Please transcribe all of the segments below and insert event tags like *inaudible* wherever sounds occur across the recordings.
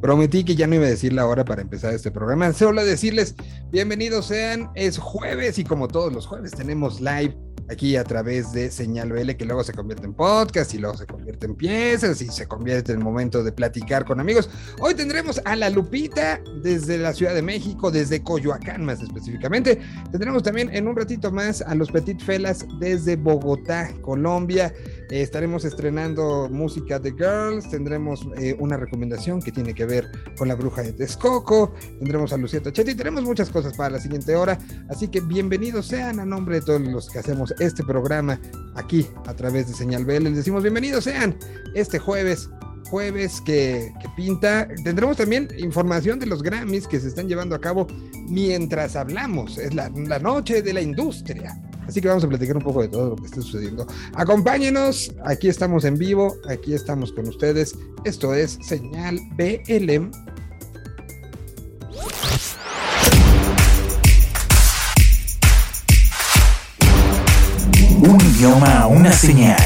Prometí que ya no iba a decir la hora para empezar este programa. Solo decirles, bienvenidos sean, es jueves y como todos los jueves tenemos live aquí a través de Señal BL, que luego se convierte en podcast y luego se convierte en piezas y se convierte en el momento de platicar con amigos. Hoy tendremos a la Lupita desde la Ciudad de México, desde Coyoacán más específicamente. Tendremos también en un ratito más a los Petit Felas desde Bogotá, Colombia. Eh, estaremos estrenando música de Girls, tendremos eh, una recomendación que tiene que ver con la bruja de Texcoco, tendremos a Lucía Tochetti, tenemos muchas cosas para la siguiente hora, así que bienvenidos sean a nombre de todos los que hacemos este programa aquí a través de Señal BL. Les decimos bienvenidos sean este jueves jueves que, que, pinta. Tendremos también información de los Grammys que se están llevando a cabo mientras hablamos. Es la, la, noche de la industria. Así que vamos a platicar un poco de todo lo que está sucediendo. Acompáñenos, aquí estamos en vivo, aquí estamos con ustedes. Esto es Señal BL. Un idioma, una señal.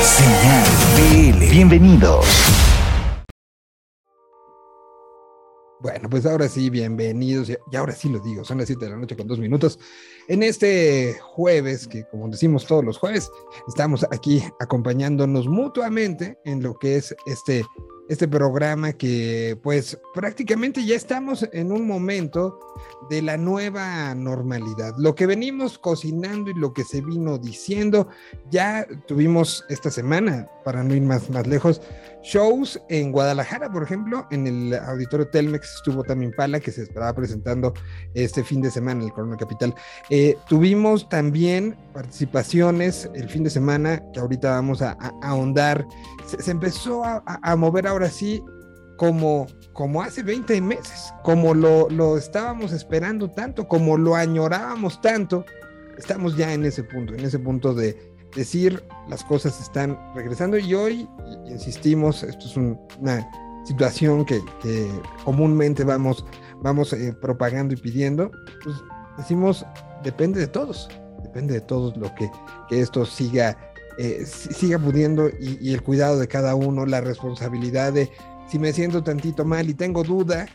Señal BL. Bienvenidos. Bueno, pues ahora sí, bienvenidos. Y ahora sí lo digo, son las 7 de la noche con dos minutos. En este jueves, que como decimos todos los jueves, estamos aquí acompañándonos mutuamente en lo que es este, este programa que pues prácticamente ya estamos en un momento de la nueva normalidad. Lo que venimos cocinando y lo que se vino diciendo, ya tuvimos esta semana, para no ir más, más lejos, shows en Guadalajara, por ejemplo, en el auditorio Telmex estuvo también Pala, que se estaba presentando este fin de semana en el Corona Capital. Eh, tuvimos también participaciones el fin de semana, que ahorita vamos a, ahondar. Se, se empezó a, a, mover ahora sí como, como hace 20 meses, como lo, lo estábamos esperando tanto, como lo añorábamos tanto. Estamos ya en ese punto, en ese punto de, decir las cosas están regresando y hoy insistimos, esto es un, una situación que, que, comúnmente vamos, vamos eh, propagando y pidiendo, pues decimos, depende de todos, depende de todos lo que, que esto siga, eh, siga pudiendo y, y el cuidado de cada uno, la responsabilidad de si me siento tantito mal y tengo duda,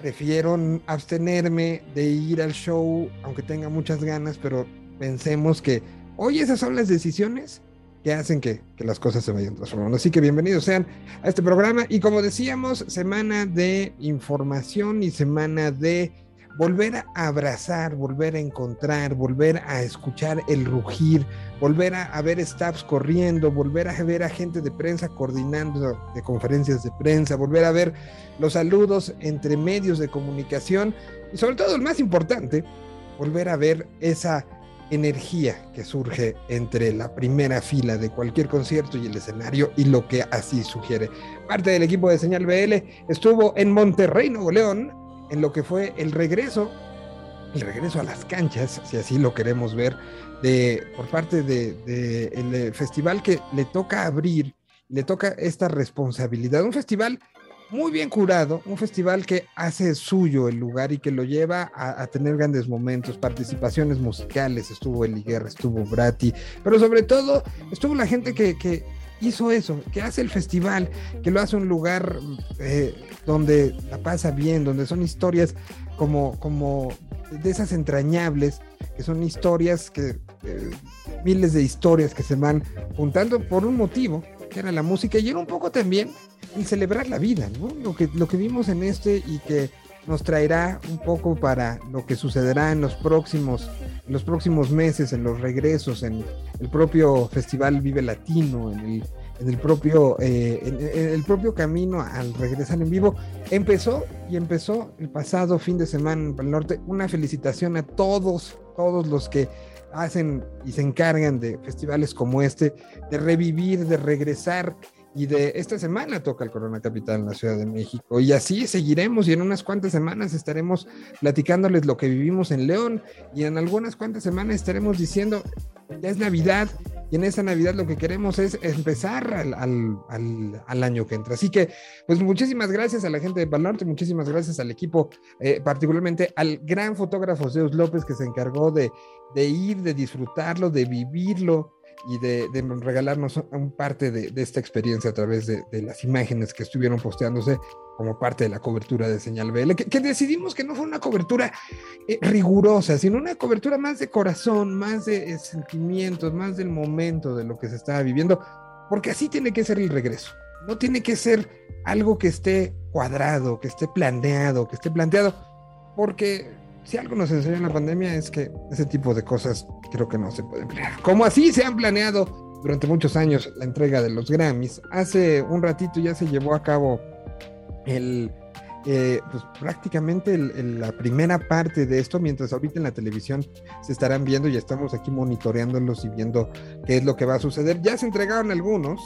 prefiero abstenerme de ir al show, aunque tenga muchas ganas, pero pensemos que Hoy esas son las decisiones que hacen que, las cosas se vayan transformando. Así que bienvenidos sean a este programa y como decíamos, semana de información y semana de volver a abrazar, volver a encontrar, volver a escuchar el rugir, volver a, a ver staffs corriendo, volver a ver a gente de prensa coordinando de conferencias de prensa, volver a ver los saludos entre medios de comunicación y sobre todo el más importante, volver a ver esa energía que surge entre la primera fila de cualquier concierto y el escenario y lo que así sugiere. Parte del equipo de Señal BL estuvo en Monterrey, Nuevo León, en lo que fue el regreso, el regreso a las canchas, si así lo queremos ver, de, por parte del de, de el festival que le toca abrir, le toca esta responsabilidad, un festival muy bien curado, un festival que hace suyo el lugar y que lo lleva a, tener grandes momentos, participaciones musicales, estuvo Eli Guerra, estuvo Brati, pero sobre todo estuvo la gente que, que hizo eso, que hace el festival, que lo hace un lugar eh, donde la pasa bien, donde son historias como, como de esas entrañables, que son historias que, eh, miles de historias que se van juntando por un motivo, que era la música, y era un poco también el celebrar la vida. Lo que, lo que vimos en este y que nos traerá un poco para lo que sucederá en los próximos, en los próximos meses, en los regresos, en el propio Festival Vive Latino, en el, en el propio, eh, en el propio camino al regresar en vivo. Empezó y empezó el pasado fin de semana en el norte. Una felicitación a todos, todos los que hacen y se encargan de festivales como este, de revivir, de regresar y de esta semana toca el Corona Capital en la Ciudad de México. Y así seguiremos y en unas cuantas semanas estaremos platicándoles lo que vivimos en León y en algunas cuantas semanas estaremos diciendo, ya es Navidad y en esa Navidad lo que queremos es empezar al, al, al, año que entra. Así que, pues muchísimas gracias a la gente de Pal Norte, muchísimas gracias al equipo, eh, particularmente al gran fotógrafo Zeus López que se encargó de, de ir, de disfrutarlo, de vivirlo y de, regalarnos un parte de, esta experiencia a través de, las imágenes que estuvieron posteándose como parte de la cobertura de Señal BL, que, que decidimos que no fue una cobertura eh, rigurosa, sino una cobertura más de corazón, más de eh, sentimientos, más del momento de lo que se estaba viviendo, porque así tiene que ser el regreso. No tiene que ser algo que esté cuadrado, que esté planeado, que esté planteado, porque si algo nos enseñó la pandemia es que ese tipo de cosas creo que no se pueden planear. Como así se han planeado durante muchos años la entrega de los Grammys, hace un ratito ya se llevó a cabo el, eh, pues prácticamente la primera parte de esto, mientras ahorita en la televisión se estarán viendo y estamos aquí monitoreándolos y viendo qué es lo que va a suceder. Ya se entregaron algunos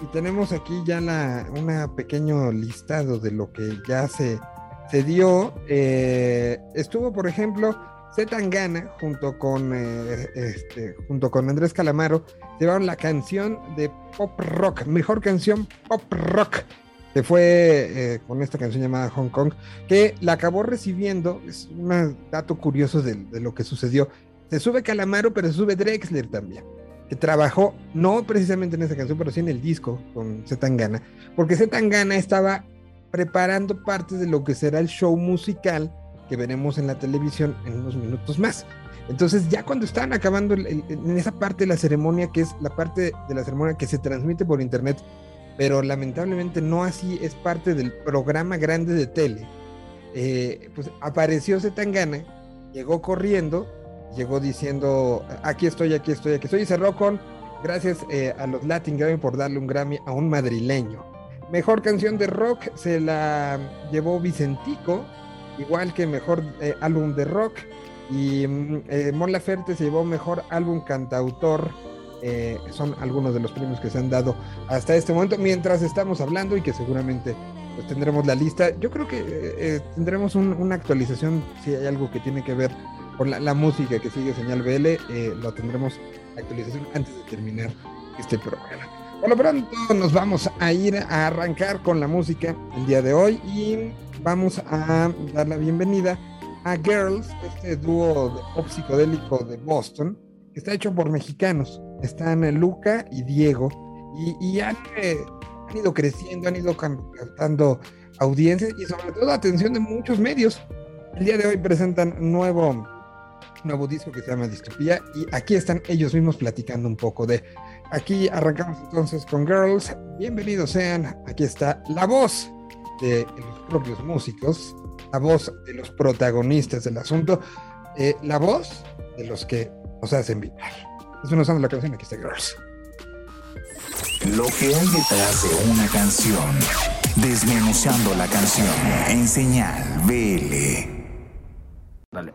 y tenemos aquí ya la, pequeño listado de lo que ya se, se dio. Eh, estuvo, por ejemplo, Zetangana junto con, eh, este, junto con Andrés Calamaro, llevaron la canción de pop rock, mejor canción pop rock que fue eh, con esta canción llamada Hong Kong, que la acabó recibiendo, es un dato curioso de, lo que sucedió, se sube Calamaro, pero se sube Drexler también, que trabajó no precisamente en esa canción, pero sí en el disco con Zetangana, porque Zetangana estaba preparando partes de lo que será el show musical que veremos en la televisión en unos minutos más. Entonces ya cuando estaban acabando en esa parte de la ceremonia, que es la parte de la ceremonia que se transmite por internet, pero lamentablemente no así es parte del programa grande de tele. Eh, pues apareció Zetangana, llegó corriendo, llegó diciendo, aquí estoy, aquí estoy, aquí estoy, y cerró con, gracias eh, a los Latin Grammy por darle un Grammy a un madrileño. Mejor canción de rock se la llevó Vicentico, igual que mejor eh, álbum de rock, y eh, Mon Laferte se llevó mejor álbum cantautor eh, son algunos de los premios que se han dado hasta este momento, mientras estamos hablando y que seguramente pues, tendremos la lista. Yo creo que eh, tendremos un, una actualización, si hay algo que tiene que ver con la, música que sigue Señal BL, eh, lo tendremos actualización antes de terminar este programa. Por lo pronto nos vamos a ir a arrancar con la música el día de hoy y vamos a dar la bienvenida a Girls, este dúo psicodélico de Boston, que está hecho por mexicanos están Luca y Diego, y, han, ido creciendo, han ido captando audiencias y sobre todo atención de muchos medios. El día de hoy presentan nuevo, nuevo disco que se llama Distopía y aquí están ellos mismos platicando un poco de... Aquí arrancamos entonces con Girls. Bienvenidos sean. Aquí está la voz de los propios músicos, la voz de los protagonistas del asunto, eh, la voz de los que nos hacen vibrar. Es una usando la canción, aquí está Girls. Lo que hay detrás de una canción. Desmenuzando la canción en señal BL. Dale.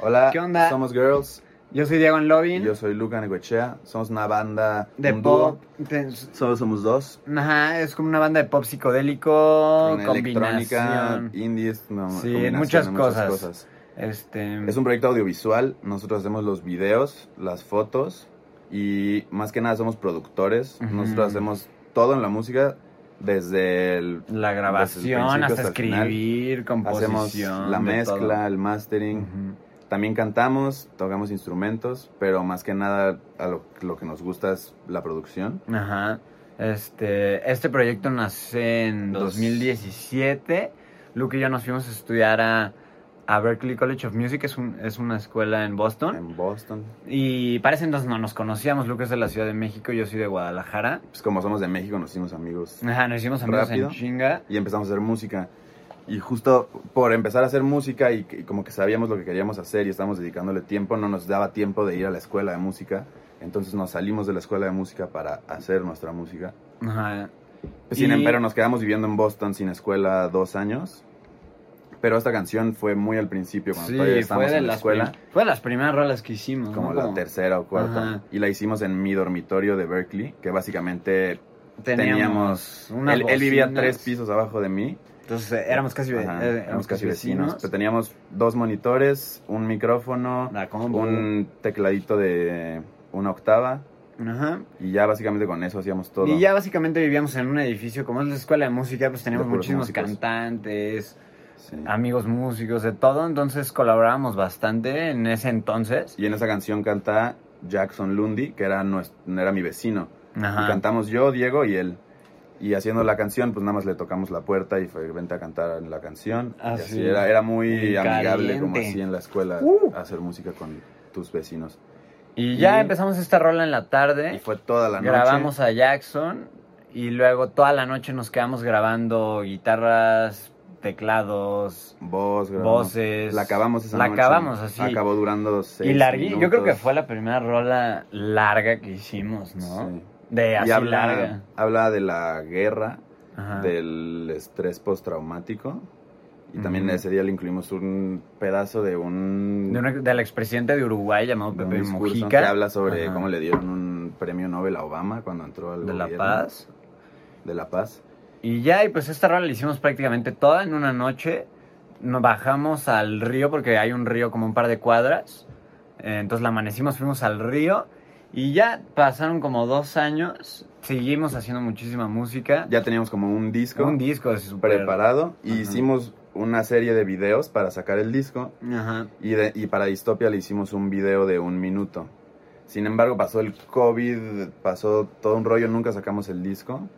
Hola, ¿qué onda? Somos Girls. Yo soy Diego Lovin. Yo soy Luca Negochea. Somos una banda de un pop. Dúo. Solo somos dos. Ajá, es como una banda de pop psicodélico, Con electrónica, indies, no, sí, muchas, muchas cosas. cosas. Este... Es un proyecto audiovisual, nosotros hacemos los videos, las fotos y más que nada somos productores. Uh -huh. Nosotros hacemos todo en la música, desde el, la grabación desde el hasta, hasta escribir, composición. Hacemos la mezcla, el mastering. Uh -huh. También cantamos, tocamos instrumentos, pero más que nada a lo, lo, que nos gusta es la producción. Ajá. Este, este proyecto nace en Dos... 2017. Luke y yo nos fuimos a estudiar a a Berkeley College of Music, es, un, es una escuela en Boston. En Boston. Y parece entonces no nos conocíamos, Lucas es de la Ciudad de México, yo soy de Guadalajara. Pues como somos de México, nos hicimos amigos. Ajá, nos hicimos amigos rápido, en chinga. Y empezamos a hacer música. Y justo por empezar a hacer música y, y, como que sabíamos lo que queríamos hacer y estábamos dedicándole tiempo, no nos daba tiempo de ir a la escuela de música. Entonces nos salimos de la escuela de música para hacer nuestra música. Ajá. Sin y... nos quedamos viviendo en Boston sin escuela dos años pero esta canción fue muy al principio cuando sí, todavía estábamos en la escuela. Fue de las primeras rolas que hicimos. Como ¿no? la tercera o cuarta. Ajá. Y la hicimos en mi dormitorio de Berkeley, que básicamente teníamos... teníamos él, él, vivía tres pisos abajo de mí. Entonces eh, éramos casi, Ajá, eh, éramos casi vecinos. vecinos. Pero teníamos dos monitores, un micrófono, un tecladito de una octava. Ajá. Y ya básicamente con eso hacíamos todo. Y ya básicamente vivíamos en un edificio, como es la escuela de música, pues teníamos muchísimos músicos. cantantes, sí. amigos músicos, de todo. Entonces colaborábamos bastante en ese entonces. Y en esa canción canta Jackson Lundy, que era, nues- era mi vecino. Y Ajá. cantamos yo, Diego y él. Y haciendo la canción, pues nada más le tocamos la puerta y fue, vente a cantar la canción. Ah, y así sí. era, era muy Muy amigable como caliente. así en la escuela, Uh. hacer música con tus vecinos. Y ya Y- empezamos esta rola en la tarde. Y fue toda la noche. grabamos a Jackson y luego toda la noche nos quedamos grabando guitarras, teclados Voz, voces. La acabamos esa La noche. acabamos así. Acabó durando seis y Yo creo que fue la primera rola larga que hicimos, ¿no? Sí. De así Y habla, larga. habla de la guerra, Ajá. del estrés postraumático. Y también Ujú. ese día le incluimos un pedazo de un, De un- del expresidente de Uruguay llamado de Pepe Mujica. que habla sobre Ajá. cómo le dieron un premio Nobel a Obama cuando entró al de La. Paz. De La Paz. Y ya, y pues esta rola la hicimos prácticamente toda en una noche. Nos bajamos al río porque hay un río como un par de cuadras. Eh, entonces la amanecimos, fuimos al río. Y ya pasaron como dos años. Seguimos haciendo muchísima música. Ya teníamos como un disco Un disco de súper... preparado y Ajá. hicimos una serie de videos para sacar el disco. Ajá. Y, de- y para Distopia le hicimos un video de un minuto. Sin embargo, pasó el COVID, pasó todo un rollo, nunca sacamos el disco.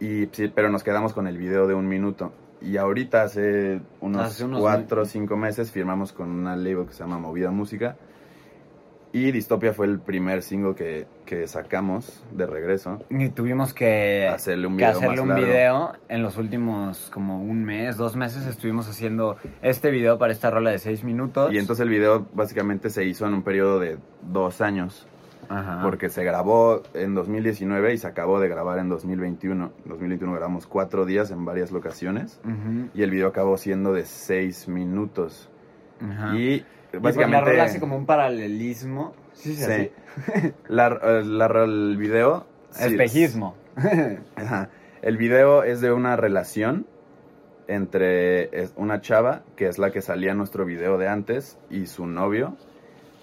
Y, sí, pero nos quedamos con el video de un minuto. Y ahorita, hace unos, Hace unos cuatro o cinco meses, firmamos con una label que se llama Movida Música. Y Distopia fue el primer single que, que sacamos de regreso. Y tuvimos que, Hacerle un que video hacerle más un largo. video. En los últimos como un mes, dos meses estuvimos haciendo este video para esta rola de seis minutos. Y entonces el video básicamente se hizo en un periodo de dos años. Ajá. Porque se grabó en 2019 y se acabó de grabar en 2021. En 2021 grabamos cuatro días en varias locaciones. Y el video acabó siendo de seis minutos. Ajá. Y básicamente... la rola hace como un paralelismo. Sí, sí, Sí. así. *laughs* La- eh, la- el video... Espejismo. Ajá. El video es de una relación entre una chava, que es la que salía en nuestro video de antes, y su novio.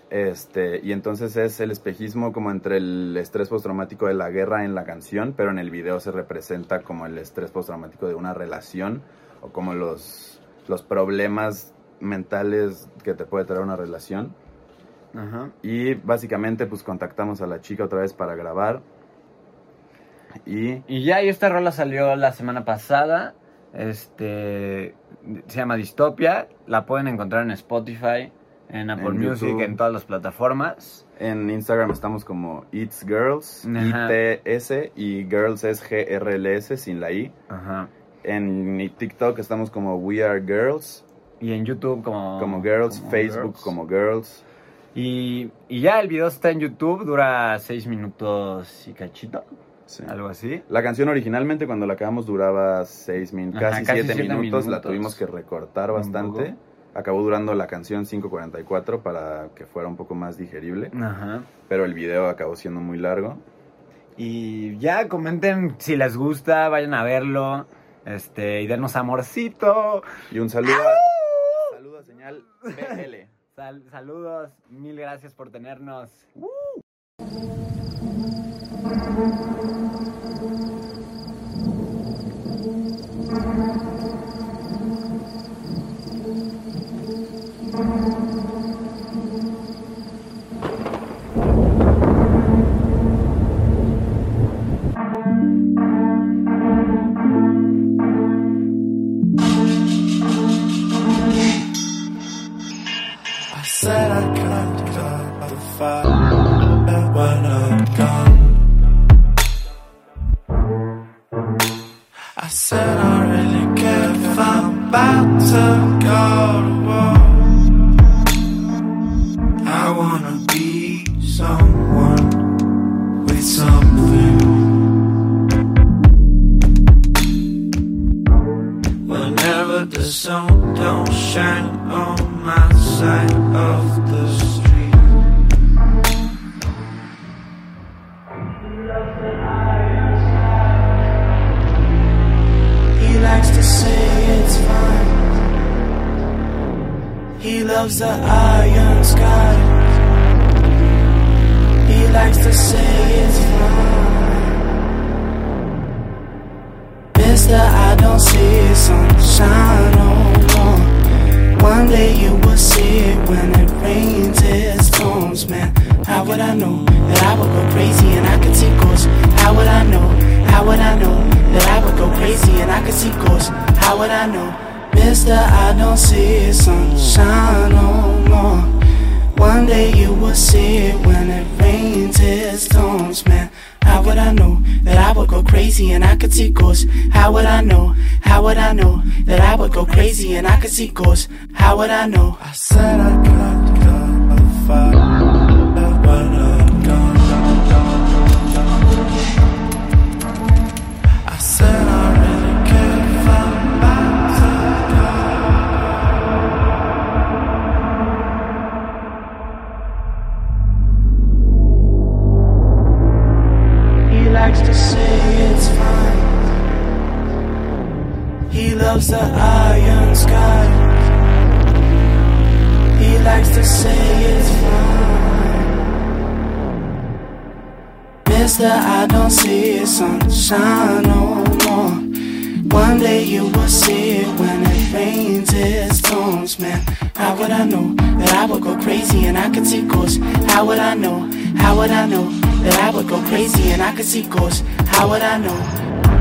Este, y entonces es el espejismo como entre el estrés postraumático de la guerra en la canción, pero en el video se representa como el estrés postraumático de una relación o como los, los problemas mentales que te puede traer una relación. Ajá. Y básicamente pues contactamos a la chica otra vez para grabar. Y Y ya, y esta rola salió la semana pasada. Este se llama Distopia. La pueden encontrar en Spotify, en Apple En Music, YouTube. en todas las plataformas. en Instagram estamos como It's Girls. I-T-S, y Girls es G-R-L-S sin la I. Ajá. En TikTok estamos como We Are Girls, Y en YouTube como como Girls, como Facebook Girls. como Girls. Y, y ya el video está en YouTube, dura seis minutos y cachito, Sí. algo así. La canción originalmente cuando la acabamos duraba 6 minutos, Ajá, casi casi 7 siete minutos, la tuvimos que recortar bastante. Acabó durando la canción 5.44 para que fuera un poco más digerible, Ajá. pero el video acabó siendo muy largo. Y ya comenten si les gusta, vayan a verlo. Este, y denos amorcito. Y un saludo a, saludo a señal BL. *laughs* Sal- saludos, mil gracias por tenernos. Said I can't cut the fire when I'm gone. that I would go crazy and I could see ghosts. How would I know?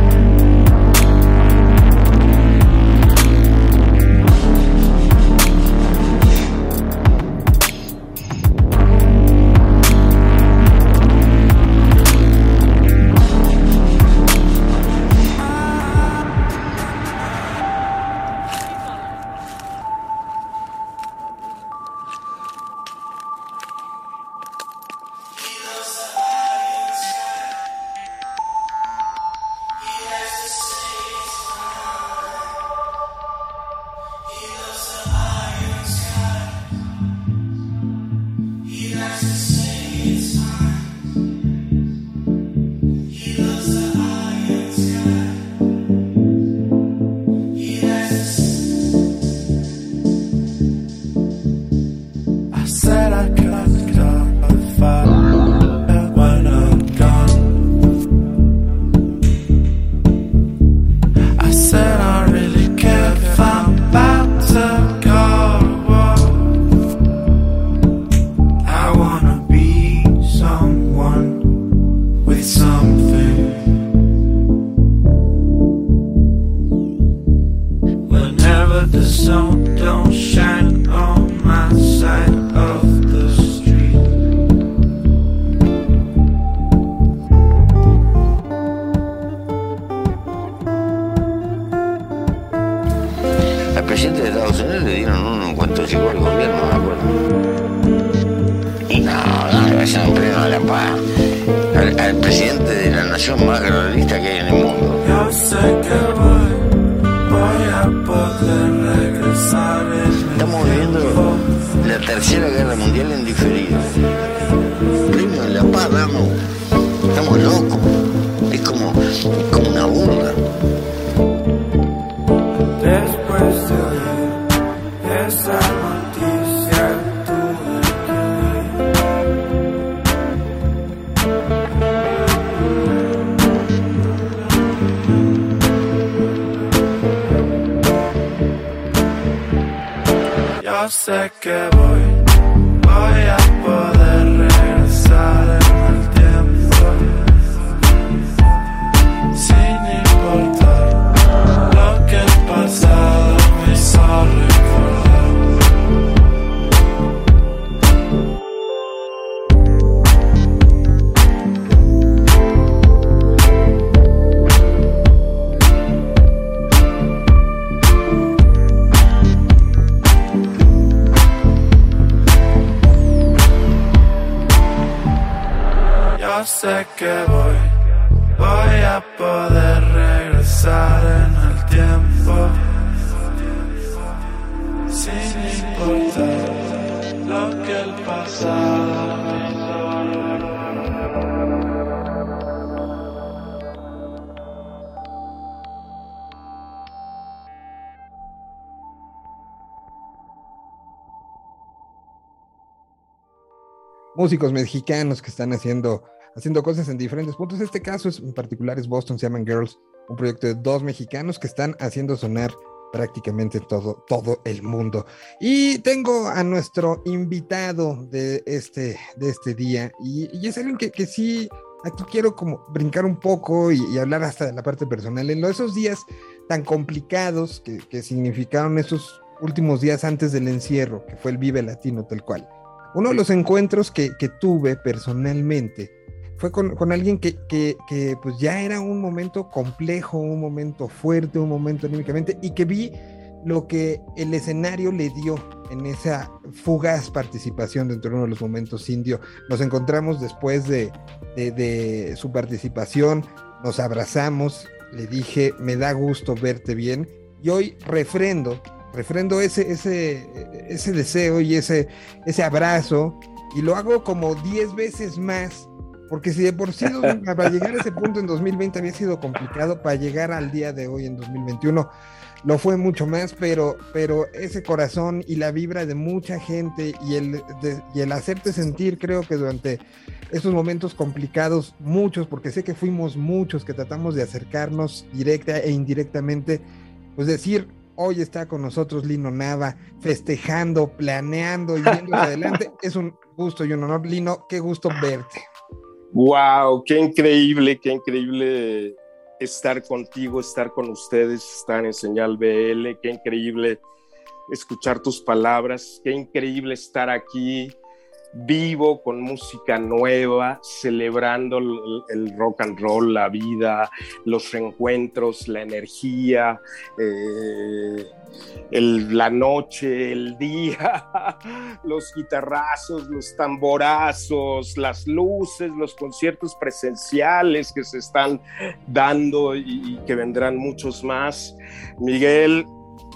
sé que voy, voy a músicos mexicanos que están haciendo, haciendo cosas en diferentes puntos. Este caso es, en particular es Boston Seaman Girls, un proyecto de dos mexicanos que están haciendo sonar prácticamente todo, todo el mundo. Y tengo a nuestro invitado de este, de este día, y, es alguien que, que, sí, aquí quiero como brincar un poco y, hablar hasta de la parte personal. En esos días tan complicados que, que significaron esos últimos días antes del encierro, que fue el Vive Latino tal cual uno de los encuentros que, que tuve personalmente fue con, con alguien que, que, que, pues ya era un momento complejo, un momento fuerte, un momento anímicamente, y que vi lo que el escenario le dio en esa fugaz participación dentro de uno de los momentos indio. Nos encontramos después de, de, de su participación, nos abrazamos, le dije, me da gusto verte bien, y hoy refrendo refrendo ese, ese, ese deseo y ese, ese abrazo y lo hago como 10 veces más, porque si de por sí *laughs* para llegar a ese punto en 2020 había sido complicado, para llegar al día de hoy en 2021 lo fue mucho más, pero, pero ese corazón y la vibra de mucha gente y el, de, y el hacerte sentir, creo que durante esos momentos complicados, muchos, porque sé que fuimos muchos que tratamos de acercarnos directa e indirectamente, pues decir, hoy está con nosotros Lino Nava, festejando, planeando y viendo adelante. *laughs* Es un gusto y un honor, Lino, qué gusto verte. Wow, qué increíble, qué increíble estar contigo, estar con ustedes, estar en Señal BL, qué increíble escuchar tus palabras, qué increíble estar aquí vivo, con música nueva, celebrando el, rock and roll, la vida, los reencuentros, la energía, eh, la noche, el día, *laughs* los guitarrazos, los tamborazos, las luces, los conciertos presenciales que se están dando y, y que vendrán muchos más. Miguel,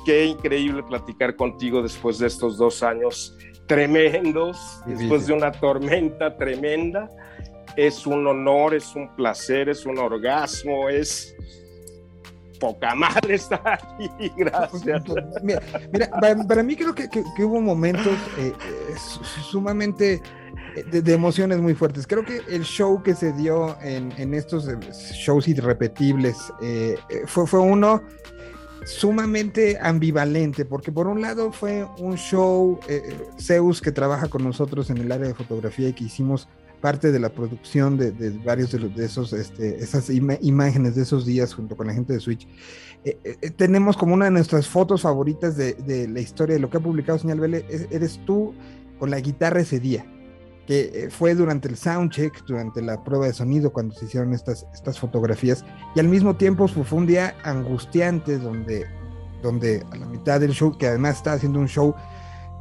qué increíble platicar contigo después de estos dos años tremendos, después de una tormenta tremenda. Es un honor, es un placer, es un orgasmo, es poca madre estar aquí. *laughs* Gracias. *laughs* Mira, mira para, para, mí creo que, que, que hubo momentos eh, sumamente de, de, emociones muy fuertes. Creo que el show que se dio en, en estos shows irrepetibles eh, fue, fue uno sumamente ambivalente, porque por un lado fue un show, eh, Zeus que trabaja con nosotros en el área de fotografía y que hicimos parte de la producción de, varios de, los, de esos, este, esas imágenes de esos días junto con la gente de Switch. Eh, eh, tenemos como una de nuestras fotos favoritas de, de, la historia de lo que ha publicado Señal Vélez, eres tú con la guitarra ese día que fue durante el soundcheck, durante la prueba de sonido, cuando se hicieron estas, estas fotografías, y al mismo tiempo fue, un día angustiante donde, donde a la mitad del show, que además estaba haciendo un show,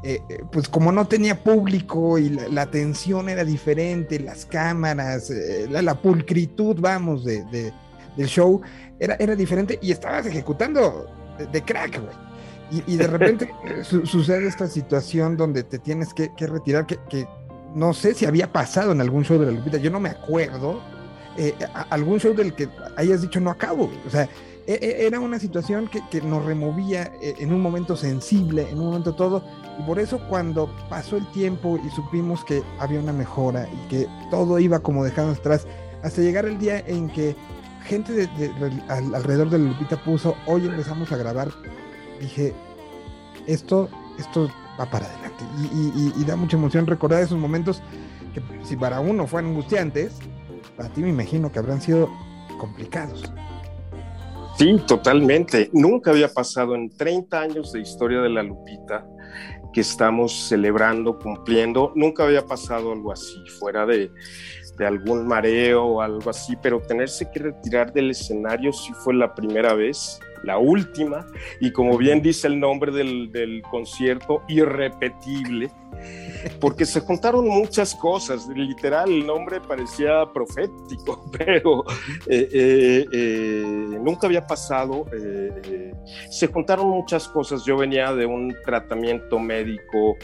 eh, pues como no tenía público y la, la atención era diferente, las cámaras, eh, la, la, pulcritud, vamos, de, de, del show, era, era diferente y estabas ejecutando de, de crack, güey. Y, y, de repente *laughs* su, sucede esta situación donde te tienes que, que retirar, que, que, no sé si había pasado en algún show de la Lupita, yo no me acuerdo, eh, algún show del que hayas dicho no acabo, o sea, e, era una situación que, que, nos removía eh, en un momento sensible, en un momento todo, y por eso cuando pasó el tiempo y supimos que había una mejora y que todo iba como dejando atrás, hasta llegar el día en que gente de, de, de, alrededor de la Lupita puso, hoy empezamos a grabar, dije, esto, esto va para adelante. Y, y, da mucha emoción recordar esos momentos que si para uno fueron angustiantes, para ti me imagino que habrán sido complicados. Sí, totalmente. Nunca había pasado en 30 años de historia de la Lupita que estamos celebrando, cumpliendo, nunca había pasado algo así, fuera de, de algún mareo o algo así, pero tenerse que retirar del escenario sí fue la primera vez la última, y como bien dice el nombre del, del, concierto, irrepetible, porque se juntaron muchas cosas, literal, el nombre parecía profético, *laughs* pero eh, eh, eh, nunca había pasado, se juntaron muchas cosas, yo venía de un tratamiento médico,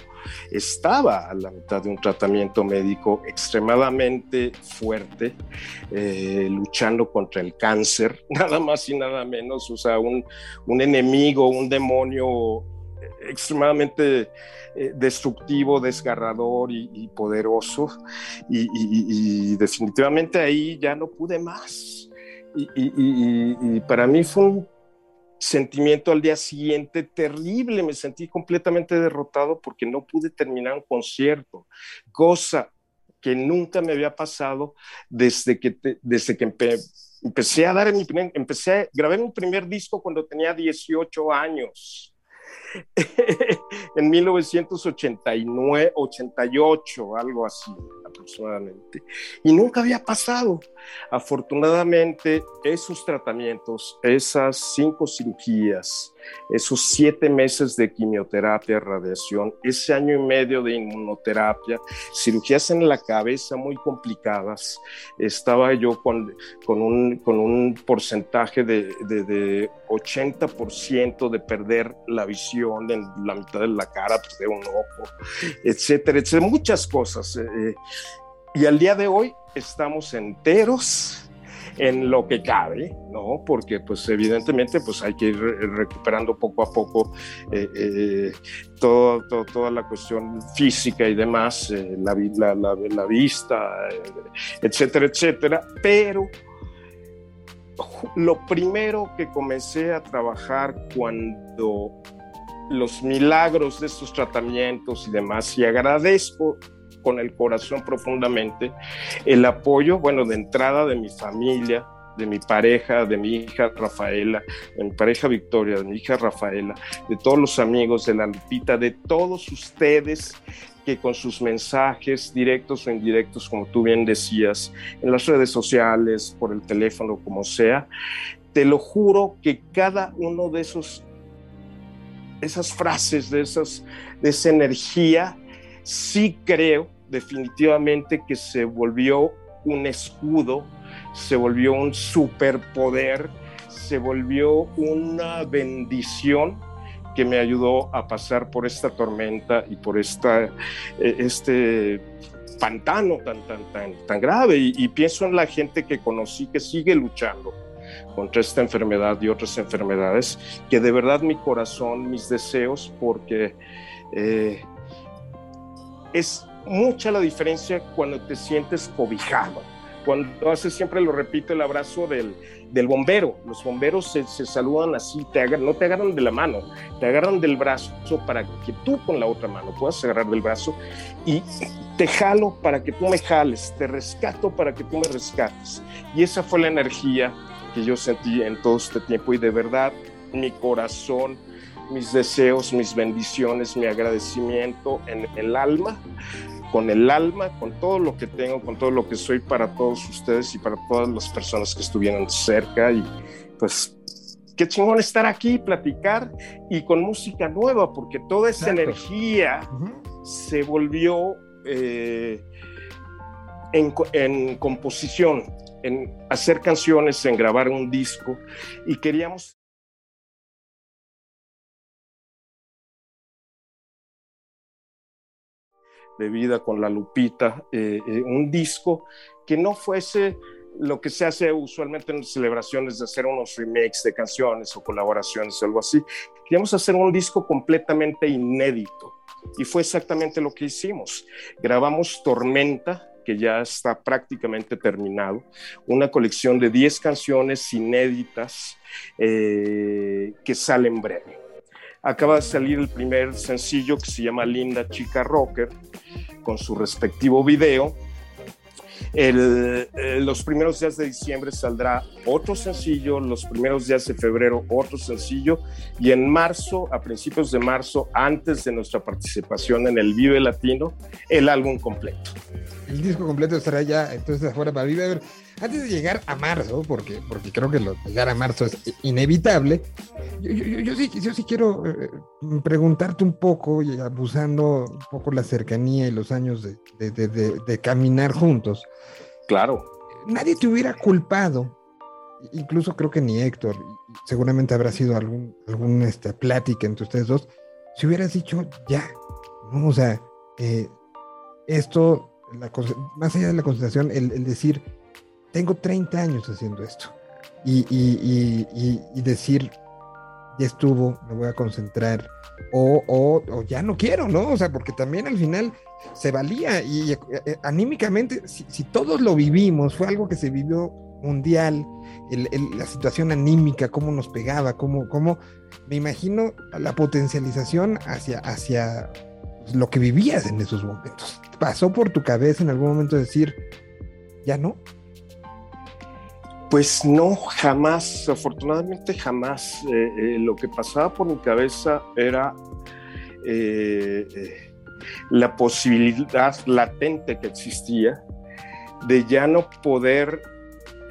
estaba a la mitad de un tratamiento médico extremadamente fuerte, luchando contra el cáncer, *laughs* nada más y nada menos, o sea, un, un enemigo, un demonio extremadamente eh, destructivo, desgarrador y, poderoso. Y, definitivamente ahí ya no pude más. Y, para mí fue un sentimiento al día siguiente terrible, me sentí completamente derrotado porque no pude terminar un concierto, cosa que nunca me había pasado desde que, te- desde que empe- empecé a dar empecé grabé mi primer disco cuando tenía 18 años. *laughs* en 1989, 88, algo así aproximadamente. Y nunca había pasado. Afortunadamente, esos tratamientos, esas cinco cirugías, esos siete meses de quimioterapia, radiación, ese año y medio de inmunoterapia, cirugías en la cabeza muy complicadas, estaba yo con, un, porcentaje de, de, de 80% de perder la visión en la mitad de la cara, perder un ojo, etcétera, etcétera, muchas cosas. eh, y al día de hoy estamos enteros en lo que cabe, ¿no? Porque pues evidentemente pues hay que ir re- recuperando poco a poco eh, eh, toda la cuestión física y demás, eh, la, la, la- la vista, eh, etcétera, etcétera, pero lo primero que comencé a trabajar cuando los milagros de estos tratamientos y demás, y agradezco con el corazón profundamente el apoyo, bueno, de entrada de mi familia, de mi pareja, de mi hija Rafaela, de mi pareja Victoria, de mi hija Rafaela, de todos los amigos de la Lupita, de todos ustedes que con sus mensajes directos o indirectos, como tú bien decías, en las redes sociales, por el teléfono, como sea, te lo juro que cada uno de esos esas frases, de, esas, de esa energía, sí creo definitivamente que se volvió un escudo, se volvió un superpoder, se volvió una bendición que me ayudó a pasar por esta tormenta y por esta, eh, este pantano tan, tan, tan, tan grave. Y, pienso en la gente que conocí que sigue luchando contra esta enfermedad y otras enfermedades, que de verdad mi corazón, mis deseos, porque eh, es mucha la diferencia cuando te sientes cobijado. Cuando haces, siempre lo repito, el abrazo del, del bombero. Los bomberos se, se saludan así, te agarran, no te agarran de la mano, te agarran del brazo para que tú con la otra mano puedas agarrar del brazo y te jalo para que tú me jales, te rescato para que tú me rescates. Y esa fue la energía que yo sentí en todo este tiempo y de verdad mi corazón, mis deseos, mis bendiciones, mi agradecimiento en el alma, con el alma, con todo lo que tengo, con todo lo que soy para todos ustedes y para todas las personas que estuvieron cerca y pues qué chingón estar aquí, platicar y con música nueva, porque toda esa Exacto. energía Ujú. se volvió eh, en, en composición, en hacer canciones, en grabar un disco y queríamos de vida con la Lupita, eh, eh, un disco que no fuese lo que se hace usualmente en celebraciones de hacer unos remakes de canciones o colaboraciones o algo así. Queríamos hacer un disco completamente inédito y fue exactamente lo que hicimos. Grabamos Tormenta, que ya está prácticamente terminado, una colección de 10 canciones inéditas eh, que sale en breve. Acaba de salir el primer sencillo que se llama Linda Chica Rocker, con su respectivo video. Eh, los primeros días de diciembre saldrá otro sencillo, los primeros días de febrero otro sencillo y en marzo, a principios de marzo, antes de nuestra participación en el Vive Latino, el álbum completo. El disco completo estará ya entonces afuera para Vive. Antes de llegar a marzo, porque, porque creo que lo, llegar a marzo es inevitable, yo, yo- yo- yo sí, yo sí quiero eh, preguntarte un poco, y abusando un poco la cercanía y los años de, de- de- caminar juntos. Claro. Nadie te hubiera culpado, incluso creo que ni Héctor, seguramente habrá sido algún, algún este, plática entre ustedes dos, si hubieras dicho ya, ¿no? O sea, eh, esto, la más allá de la concentración, el, el decir, tengo 30 años haciendo esto, y, y- y- decir, ya estuvo, me voy a concentrar, o, o- o ya no quiero, ¿no? O sea, porque también al final se valía y eh, eh, anímicamente, si, todos lo vivimos, fue algo que se vivió mundial, la situación anímica, cómo nos pegaba, cómo, cómo me imagino la potencialización hacia, hacia lo que vivías en esos momentos. pasó por tu cabeza en algún momento decir, ya no? Pues no, jamás, afortunadamente jamás. Eh, eh, lo que pasaba por mi cabeza era eh, la posibilidad latente que existía de ya no poder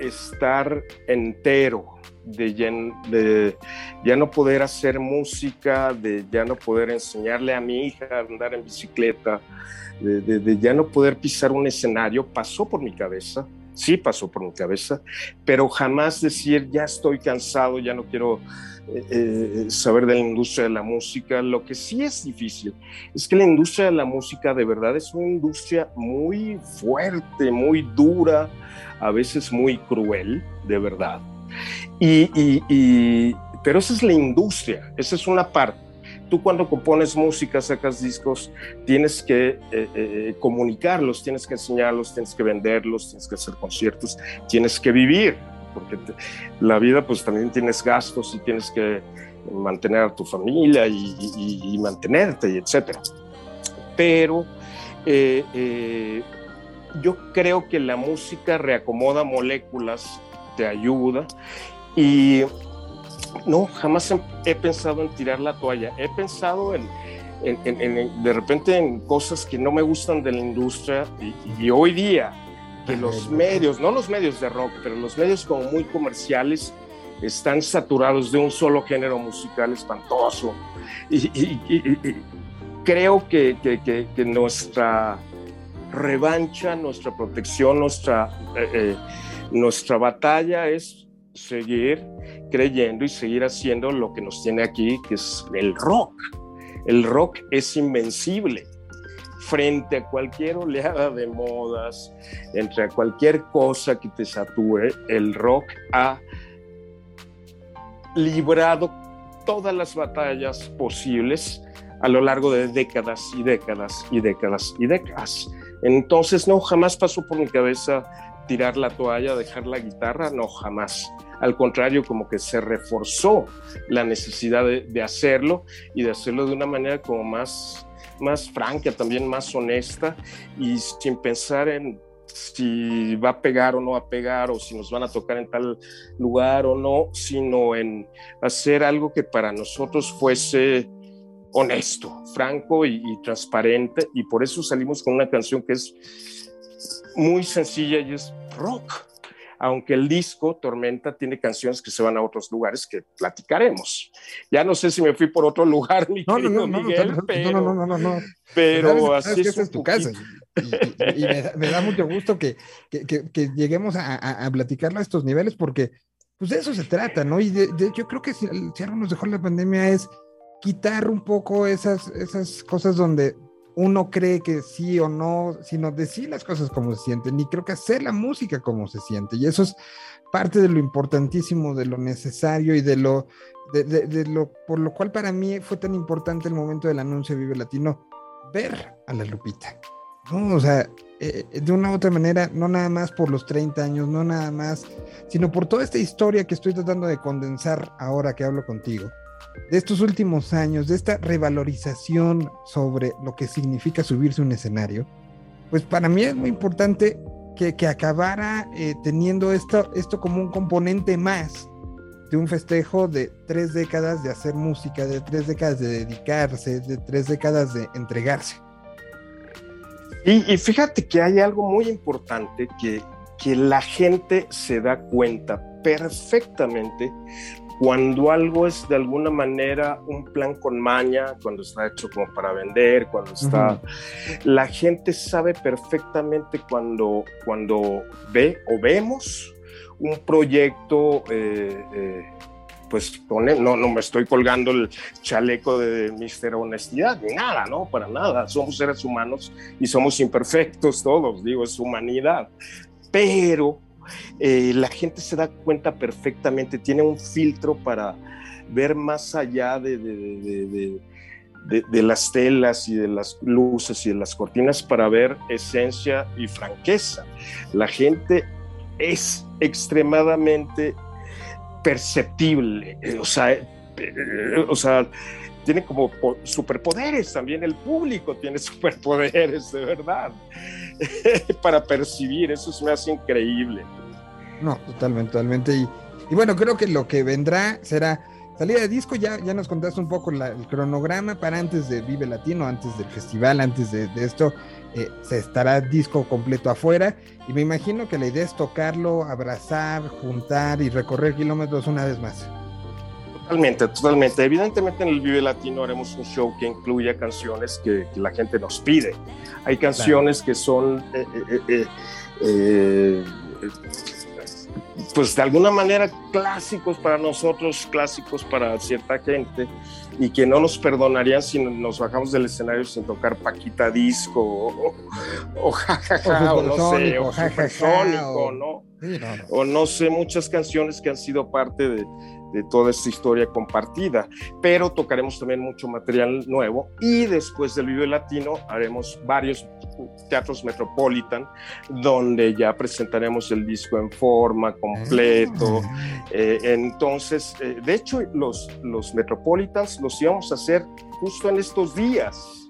estar entero, de ya, no poder hacer música, de ya no poder enseñarle a mi hija a andar en bicicleta, de- de ya no poder pisar un escenario, pasó por mi cabeza, sí pasó por mi cabeza, pero jamás decir ya estoy cansado, ya no quiero eh, eh, saber de la industria de la música. Lo que sí es difícil es que la industria de la música de verdad es una industria muy fuerte, muy dura, a veces muy cruel, de verdad. Y, pero esa es la industria, esa es una parte. Tú cuando compones música, sacas discos, tienes que eh, eh, comunicarlos, tienes que enseñarlos, tienes que venderlos, tienes que hacer conciertos, tienes que vivir, porque la vida pues también tienes gastos y tienes que mantener a tu familia y, mantenerte y etcétera. Pero eh, yo creo que la música reacomoda moléculas, te ayuda y no, jamás he, pensado en tirar la toalla. He pensado en, en- en- en- de repente en cosas que no me gustan de la industria y, y hoy día que los medios, no los medios de rock, pero los medios como muy comerciales están saturados de un solo género musical espantoso. Y, y- y- y- y creo que, que- que- que nuestra revancha, nuestra protección, nuestra, eh, eh, nuestra batalla es seguir creyendo y seguir haciendo lo que nos tiene aquí, que es el rock. El rock es invencible frente a cualquier oleada de modas, entre a cualquier cosa que te sature, el rock ha librado todas las batallas posibles a lo largo de décadas y décadas y décadas y décadas. Entonces, no, jamás pasó por mi cabeza tirar la toalla, dejar la guitarra, no, jamás. Al contrario, como que se reforzó la necesidad de, hacerlo y de hacerlo de una manera como más, más franca, también más honesta y sin pensar en si va a pegar o no va a pegar o si nos van a tocar en tal lugar o no, sino en hacer algo que para nosotros fuese honesto, franco y transparente y por eso salimos con una canción que es muy sencilla y es rock. Aunque el disco Tormenta tiene canciones que se van a otros lugares que platicaremos. Ya no sé si me fui por otro *laughs* lugar, mi No, no, querido no, no, no, Miguel, no, pero, no, no, no, no, no. pero Sabes- sabes así que es esta un es tu casa. Y, y- y me, da, me da mucho gusto que, que- que- que lleguemos a, a- a platicarlo a estos niveles porque pues de eso se trata, ¿no? Y de- de- yo creo que si, si algo nos dejó la pandemia es quitar un poco esas, esas cosas donde uno cree que sí o no, sino decir las cosas como se sienten y creo que hacer la música como se siente. Y eso es parte de lo importantísimo, de lo necesario y de lo, de, de- de lo por lo cual para mí fue tan importante el momento del anuncio de Vive Latino, ver a la Lupita. ¿no? O sea, eh, de una u otra manera, no nada más por los 30 años, no nada más, sino por toda esta historia que estoy tratando de condensar ahora que hablo contigo, de estos últimos años, de esta revalorización sobre lo que significa subirse un escenario, pues para mí es muy importante que, que acabara eh, teniendo esto, esto como un componente más de un festejo de tres décadas de hacer música, de tres décadas de dedicarse, de tres décadas de entregarse. Y, y fíjate que hay algo muy importante que, que la gente se da cuenta perfectamente cuando algo es de alguna manera un plan con maña, cuando está hecho como para vender, cuando está... La gente sabe perfectamente cuando, cuando ve o vemos un proyecto, eh, eh, pues pone, no, no me estoy colgando el chaleco de Mister Honestidad, ni nada, no, para nada. Somos seres humanos y somos imperfectos todos, digo, es humanidad. Pero eh, la gente se da cuenta perfectamente, tiene un filtro para ver más allá de, de, las telas y de las luces y de las cortinas para ver esencia y franqueza. La gente es extremadamente perceptible, eh, o sea, eh, o sea tiene como po- superpoderes, también el público tiene *laughs* superpoderes, de verdad, *laughs* para percibir, eso se me hace increíble. No, totalmente, totalmente. Y, y bueno, creo que lo que vendrá será salida de disco. Ya, ya nos contaste un poco la- el cronograma para antes de Vive Latino, antes del festival, antes de, de esto. eh, se estará disco completo afuera. Y me imagino que la idea es tocarlo, abrazar, juntar y recorrer kilómetros una vez más. Totalmente, totalmente. Evidentemente en el Vive Latino haremos un show que incluya canciones que, que la gente nos pide. Hay canciones que son, eh, eh, eh, pues de alguna manera clásicos para nosotros, clásicos para cierta gente, y que no nos perdonarían si nos bajamos del escenario sin tocar Paquita Disco o, o jajaja, o, no sé, o Supersónico, no. o no sé, muchas canciones que han sido parte de, de toda esta historia compartida, pero tocaremos también mucho material nuevo y después del Vive Latino haremos varios teatros Metropolitan donde ya presentaremos el disco en forma, completo. Eh, entonces, eh, de hecho, los, los Metropolitans los íbamos a hacer justo en estos días.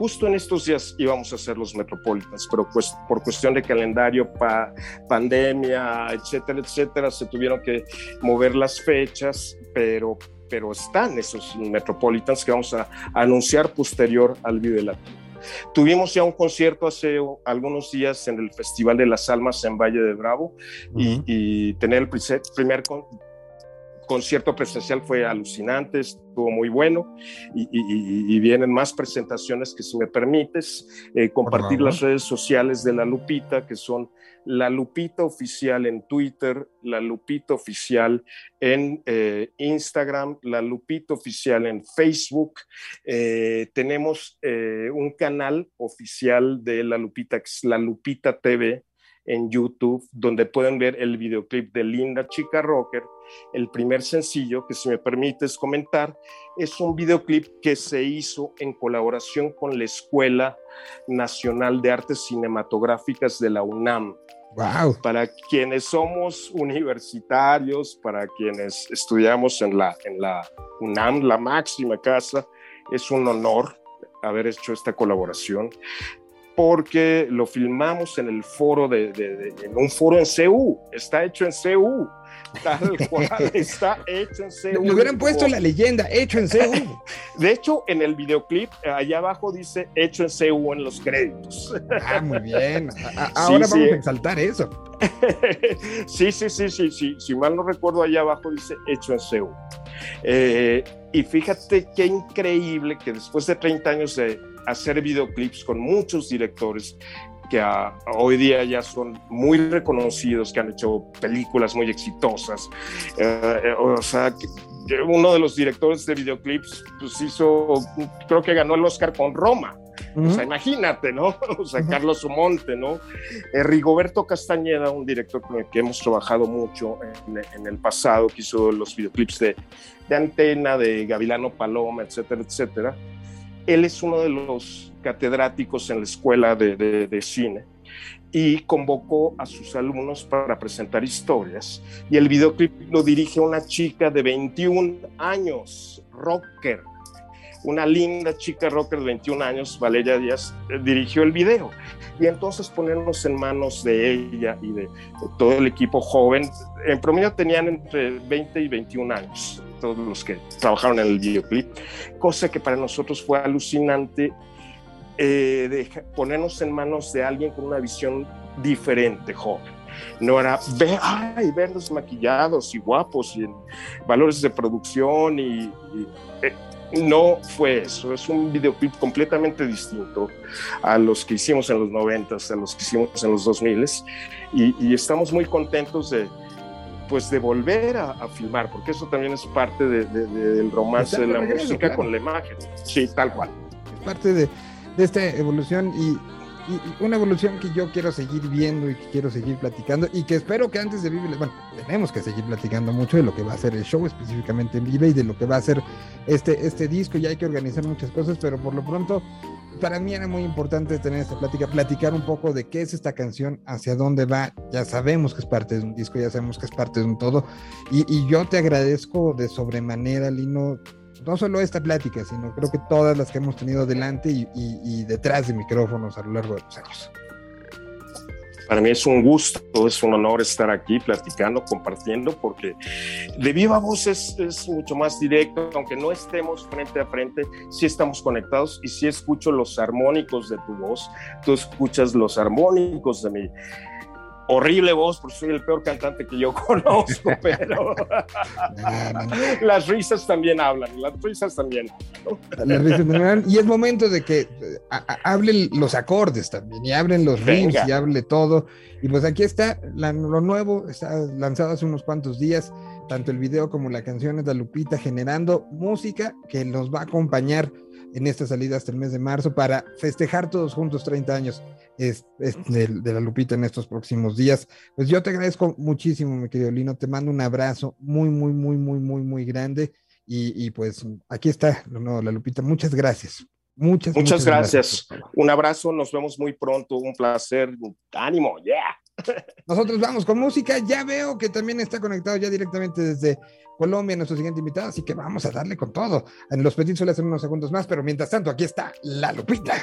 Justo en estos días íbamos a hacer los Metropolitans, pero pues por cuestión de calendario, pa- pandemia, etcétera, etcétera, se tuvieron que mover las fechas, pero, pero están esos Metropolitans que vamos a, anunciar posterior al Vive Latino. Tuvimos ya un concierto hace algunos días en el Festival de las Almas en Valle de Bravo y, Ujú. y tener el primer, primer concierto presencial fue alucinante, estuvo muy bueno y, y- y- y vienen más presentaciones que si me permites, eh, compartir las redes sociales de La Lupita, que son La Lupita Oficial en Twitter, La Lupita Oficial en eh, Instagram, La Lupita Oficial en Facebook. Eh, tenemos un canal oficial de La Lupita, que es La Lupita TV en YouTube, donde pueden ver el videoclip de Linda Chica Rocker, el primer sencillo, que si me permites comentar, es un videoclip que se hizo en colaboración con la Escuela Nacional de Artes Cinematográficas de la UNAM. Wow. Para quienes somos universitarios, para quienes estudiamos en la, en la UNAM, la máxima casa, es un honor haber hecho esta colaboración porque lo filmamos en el foro de, de- de- en un foro en CU, está hecho en CU, tal *laughs* cual, está hecho en CU. Le hubieran puesto la leyenda, hecho en CU. *laughs* De hecho, en el videoclip, eh, allá abajo dice hecho en CU en los créditos. *laughs* Ah, muy bien. Sí, ahora sí. vamos a exaltar eso. sí, sí, sí, sí, sí. Si mal no recuerdo, allá abajo dice hecho en CEU. Eh, y fíjate qué increíble que después de 30 años de hacer videoclips con muchos directores que a- hoy día ya son muy reconocidos, que han hecho películas muy exitosas. eh, eh, o sea, que- que uno de los directores de videoclips pues hizo, creo que ganó el Oscar con Roma. O sea, imagínate, ¿no? *laughs* O sea, Ujú. Carlos Sumonte, ¿no? Eh, Rigoberto Castañeda, un director con el que hemos trabajado mucho en, en el pasado, que hizo los videoclips de, de Antena, de Gavilano Paloma, etcétera, etcétera. Él es uno de los catedráticos en la escuela de, cine y convocó a sus alumnos para presentar historias. Y el videoclip lo dirige una chica de 21 años, rocker, una linda chica rocker de 21 años, Valeria Díaz, eh, dirigió el video. Y entonces ponernos en manos de ella y de todo el equipo joven, en promedio tenían entre 20 y 21 años, todos los que trabajaron en el videoclip, cosa que para nosotros fue alucinante eh, de ponernos en manos de alguien con una visión diferente, joven. No era, ve, ay, verlos maquillados y guapos y en valores de producción y, y, eh, no fue eso, es un videoclip completamente distinto a los que hicimos en los 90, a los que hicimos en los 2000 y, y estamos muy contentos de pues de volver a, a filmar, porque eso también es parte de- de- de- del romance de la regreso, música claro. con la imagen. Sí, tal cual. es parte de, de esta evolución y, y- y una evolución que yo quiero seguir viendo y que quiero seguir platicando y que espero que antes de Vive, bueno, tenemos que seguir platicando mucho de lo que va a ser el show específicamente en Vive y de lo que va a ser este, este disco y hay que organizar muchas cosas, pero por lo pronto para mí era muy importante tener esta plática, platicar un poco de qué es esta canción, hacia dónde va, ya sabemos que es parte de un disco, ya sabemos que es parte de un todo y, yo te agradezco de sobremanera, Lino, no solo esta plática, sino creo que todas las que hemos tenido delante y, y- y detrás de micrófonos a lo largo de los años. Para mí es un gusto, es un honor estar aquí platicando, compartiendo, porque de viva voz es, mucho más directo, aunque no estemos frente a frente, sí estamos conectados y sí escucho los armónicos de tu voz, tú escuchas los armónicos de mi horrible voz, porque soy el peor cantante que yo *laughs* conozco, pero *laughs* las risas también hablan, las risas también. Las risas dan- y es momento de que eh, hablen los acordes también, y hablen los riffs, y hable todo. Y pues aquí está la- lo nuevo, está lanzado hace unos cuantos días, tanto el video como la canción es de Lupita, generando música que nos va a acompañar en esta salida hasta el mes de marzo para festejar todos juntos 30 años es- es de, de la Lupita en estos próximos días. Pues yo te agradezco muchísimo, mi querido Lino, te mando un abrazo muy, muy, muy, muy, muy, muy grande. Y, y pues aquí está nuevo, la Lupita. Muchas gracias. Muchas, Muchas gracias. Un abrazo, nos vemos muy pronto, un placer, ánimo, yeah. *laughs* Nosotros vamos con música. Ya veo que también está conectado ya directamente desde Colombia nuestro siguiente invitado, así que vamos a darle con todo. En los petitos suele hacer unos segundos más, pero mientras tanto, aquí está la Lupita.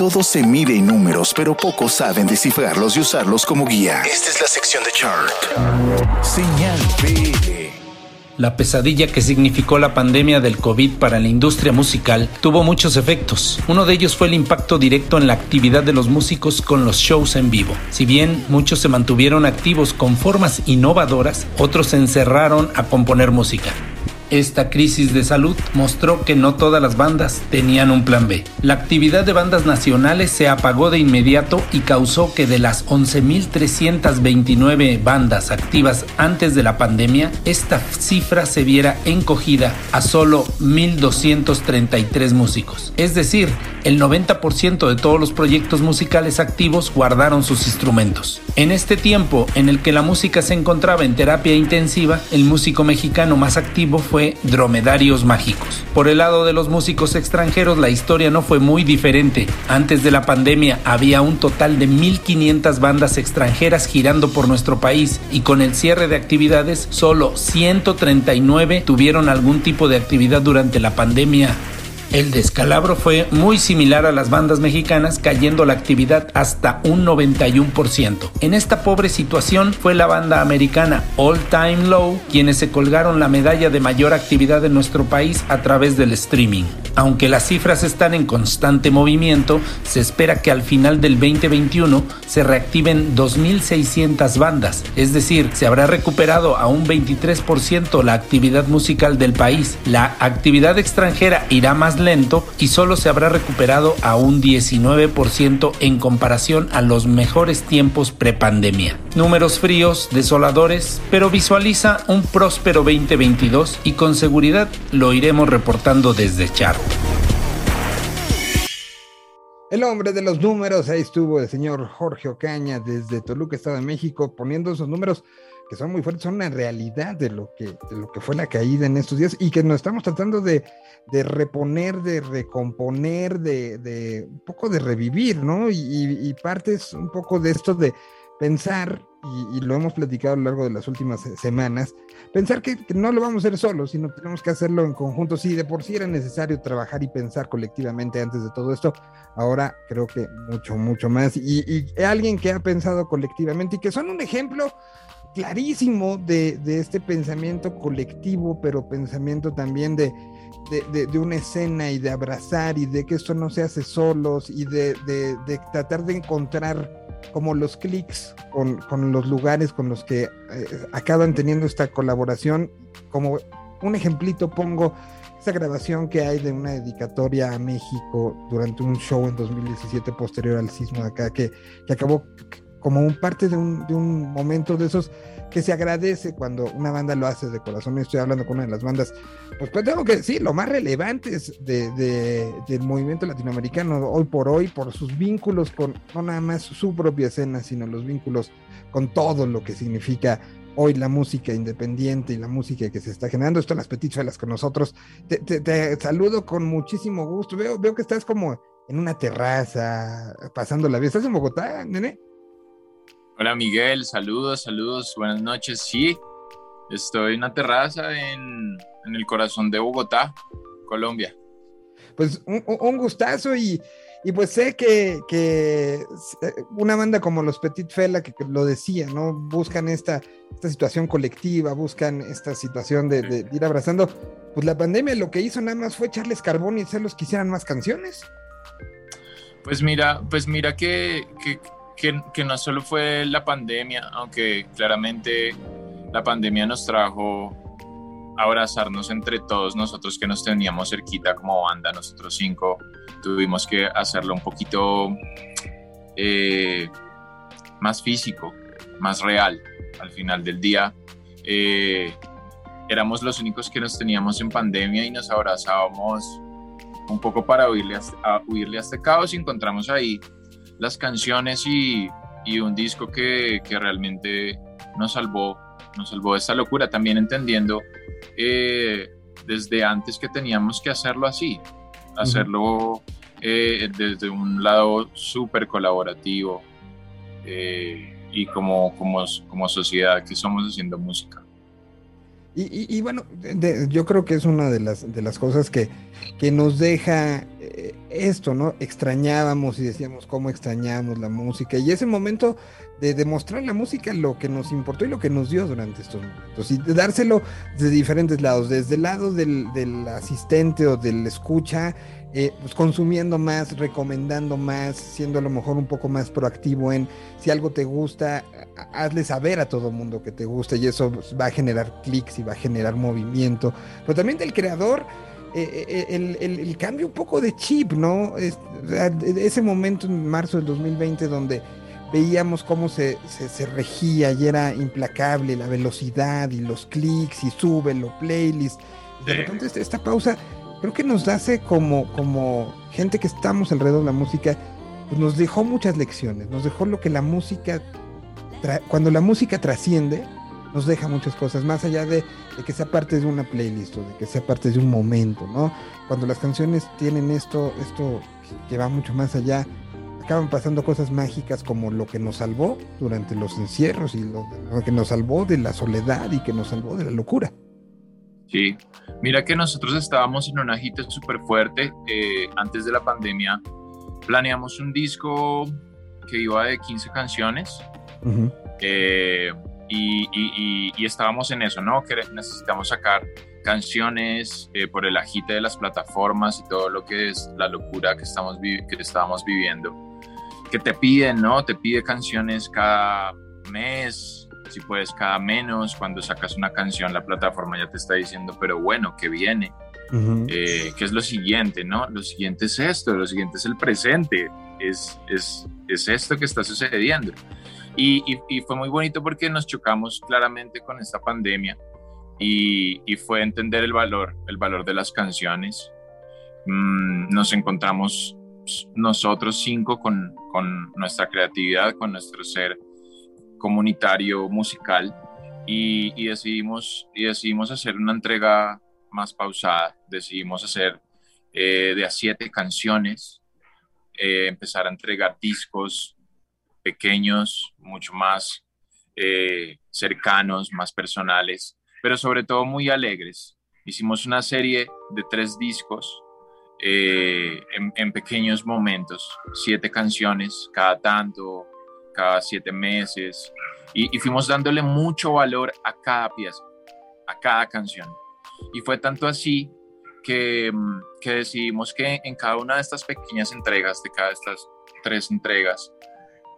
Todo se mide en números, pero pocos saben descifrarlos y usarlos como guía. Esta es la sección de chart. Señal BL. La pesadilla que significó la pandemia del COVID para la industria musical tuvo muchos efectos. Uno de ellos fue el impacto directo en la actividad de los músicos con los shows en vivo. Si bien muchos se mantuvieron activos con formas innovadoras, otros se encerraron a componer música. Esta crisis de salud mostró que no todas las bandas tenían un plan B. La actividad de bandas nacionales se apagó de inmediato y causó que de las 11.329 bandas activas antes de la pandemia, esta cifra se viera encogida a solo 1.233 músicos. Es decir, el 90% de todos los proyectos musicales activos guardaron sus instrumentos. En este tiempo en el que la música se encontraba en terapia intensiva, el músico mexicano más activo fue Dromedarios Mágicos. Por el lado de los músicos extranjeros, la historia no fue muy diferente. Antes de la pandemia había un total de 1.500 bandas extranjeras girando por nuestro país y con el cierre de actividades, solo 139 tuvieron algún tipo de actividad durante la pandemia el descalabro fue muy similar a las bandas mexicanas, cayendo la actividad hasta un 91%. En esta pobre situación fue la banda americana All Time Low quienes se colgaron la medalla de mayor actividad en nuestro país a través del streaming. Aunque las cifras están en constante movimiento, se espera que al final del 2021 se reactiven 2.600 bandas, es decir, se habrá recuperado a un 23% la actividad musical del país. La actividad extranjera irá más lento y solo se habrá recuperado a un 19% en comparación a los mejores tiempos prepandemia. Números fríos, desoladores, pero visualiza un próspero 2022 y con seguridad lo iremos reportando desde Char. El hombre de los números, ahí estuvo el señor Jorge Ocaña desde Toluca, Estado de México, poniendo esos números que son muy fuertes, son una realidad de lo que, de lo que fue la caída en estos días y que nos estamos tratando de, de reponer, de recomponer, de, de, un poco de revivir, ¿no? Y, y, partes un poco de esto de pensar, y, lo hemos platicado a lo largo de las últimas semanas, pensar que, que, no lo vamos a hacer solos, sino tenemos que hacerlo en conjunto. Sí, de por sí era necesario trabajar y pensar colectivamente antes de todo esto, ahora creo que mucho, mucho más. Y, alguien que ha pensado colectivamente y que son un ejemplo clarísimo de, de, este pensamiento colectivo, pero pensamiento también de, de, de, una escena y de abrazar y de que esto no se hace solos y de, tratar de encontrar como los clics con, con, los lugares con los que eh, acaban teniendo esta colaboración. Como un ejemplito pongo esa grabación que hay de una dedicatoria a México durante un show en 2017 posterior al sismo de acá, que, que acabó como un parte de un, de un, momento de esos que se agradece cuando una banda lo hace de corazón. Estoy hablando con una de las bandas, pues, pues tengo que decir, lo más relevantes de, de, del movimiento latinoamericano hoy por hoy, por sus vínculos con no nada más su propia escena, sino los vínculos con todo lo que significa hoy la música independiente y la música que se está generando. Esto las Petit con nosotros. Te, te, te, saludo con muchísimo gusto. Veo, veo que estás como en una terraza, pasando la vida. ¿Estás en Bogotá, nene? Hola Miguel, saludos, saludos, buenas noches. Sí, estoy en una terraza en, en el corazón de Bogotá, Colombia. Pues un, un gustazo y, y, pues sé que, que, una banda como los Petit Fela, que, que, lo decía, ¿no? Buscan esta, esta situación colectiva, buscan esta situación de, de, ir abrazando. Pues la pandemia lo que hizo nada más fue echarles carbón y hacerlos que hicieran más canciones. Pues mira, pues mira que, que que, no solo fue la pandemia, aunque claramente la pandemia nos trajo abrazarnos entre todos nosotros que nos teníamos cerquita como banda, nosotros cinco, tuvimos que hacerlo un poquito eh, más físico, más real al final del día. Eh, éramos los únicos que nos teníamos en pandemia y nos abrazábamos un poco para huirle a, a huirle a este caos y encontramos ahí las canciones y, y un disco que, que, realmente nos salvó, nos salvó de esta locura, también entendiendo eh, desde antes que teníamos que hacerlo así, hacerlo eh, desde un lado súper colaborativo eh, y como, como, como sociedad que somos haciendo música. Y, y- y bueno, de- yo creo que es una de las, de las cosas que, que nos deja esto, ¿no? Extrañábamos y decíamos cómo extrañábamos la música y ese momento de demostrar la música lo que nos importó y lo que nos dio durante estos momentos y de dárselo de diferentes lados, desde el lado del, asistente o del escucha, eh, pues consumiendo más, recomendando más, siendo a lo mejor un poco más proactivo en si algo te gusta, ha- hazle saber a todo mundo que te gusta y eso va a generar clics y va a generar movimiento, pero también del creador. Eh, eh, el, el- el cambio un poco de chip, ¿no? Es- de- ese momento en marzo del 2020 donde veíamos cómo se, se, se regía y era implacable la velocidad y los clics y súbelo, playlist. De repente esta- esta pausa creo que nos hace como, como gente que estamos alrededor de la música, pues nos dejó muchas lecciones, nos dejó lo que la música, cuando la música trasciende, nos deja muchas cosas, más allá de, de que sea parte de una playlist o de que sea parte de un momento, ¿no? Cuando las canciones tienen esto, esto que va mucho más allá, acaban pasando cosas mágicas como lo que nos salvó durante los encierros y lo, lo que nos salvó de la soledad y que nos salvó de la locura. Sí, mira que nosotros estábamos en un agite súper fuerte. eh, antes de la pandemia planeamos un disco que iba de 15 canciones Ujú. eh, y, y- y- estábamos en eso, ¿no? Que necesitamos sacar canciones eh, por el agite de las plataformas y todo lo que es la locura que, estamos que estábamos viviendo. Que te piden, ¿no? Te pide canciones cada mes, si puedes cada menos. Cuando sacas una canción, la plataforma ya te está diciendo, pero bueno, que viene. Ujú. Eh, ¿Qué es lo siguiente, no? Lo siguiente es esto, lo siguiente es el presente, es, es, es esto que está sucediendo. Y, fue muy bonito porque nos chocamos claramente con esta pandemia y, fue entender el valor, el valor de las canciones. Mm, nos encontramos nosotros cinco con, con nuestra creatividad, con nuestro ser comunitario musical y, y decidimos, y decidimos hacer una entrega más pausada. Decidimos hacer eh, de a siete canciones, eh, empezar a entregar discos pequeños, mucho más eh, cercanos, más personales, pero sobre todo muy alegres. Hicimos una serie de tres discos eh, en, pequeños momentos, siete canciones cada tanto, cada siete meses, y, y fuimos dándole mucho valor a cada pieza, a cada canción. Y fue tanto así que, mm, que decidimos que en cada una de estas pequeñas entregas, de cada estas tres entregas,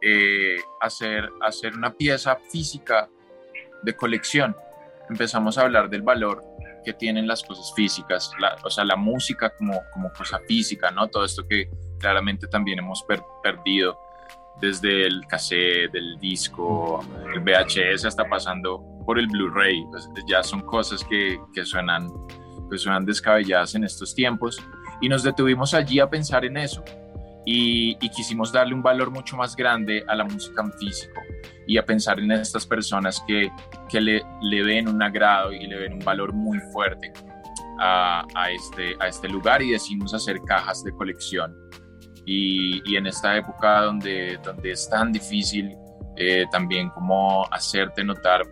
eh, hacer, hacer una pieza física de colección. Empezamos a hablar del valor que tienen las cosas físicas, la- o sea, la música como, como cosa física, ¿no? Todo esto que claramente también hemos per- perdido desde el cassette, el disco, el VHS, hasta pasando por el Blu-ray. Pues, ya son cosas que, que suenan, que suenan descabelladas en estos tiempos. Y nos detuvimos allí a pensar en eso. Y, y quisimos darle un valor mucho más grande a la música en físico y a pensar en estas personas que, que le, le ven un agrado y le ven un valor muy fuerte a, a este, a este lugar y decidimos hacer cajas de colección. Y, y en esta época donde, donde es tan difícil eh, también como hacerte notar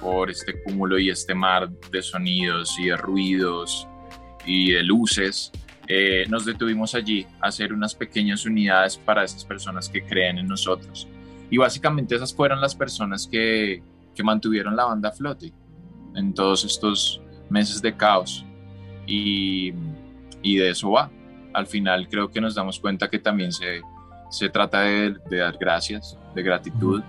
por este cúmulo y este mar de sonidos y de ruidos y de luces, eh, nos detuvimos allí a hacer unas pequeñas unidades para esas personas que creen en nosotros. Y básicamente esas fueron las personas que, que mantuvieron la banda a flote en todos estos meses de caos. Y, y de eso va. Al final creo que nos damos cuenta que también se, se trata de, de dar gracias, de gratitud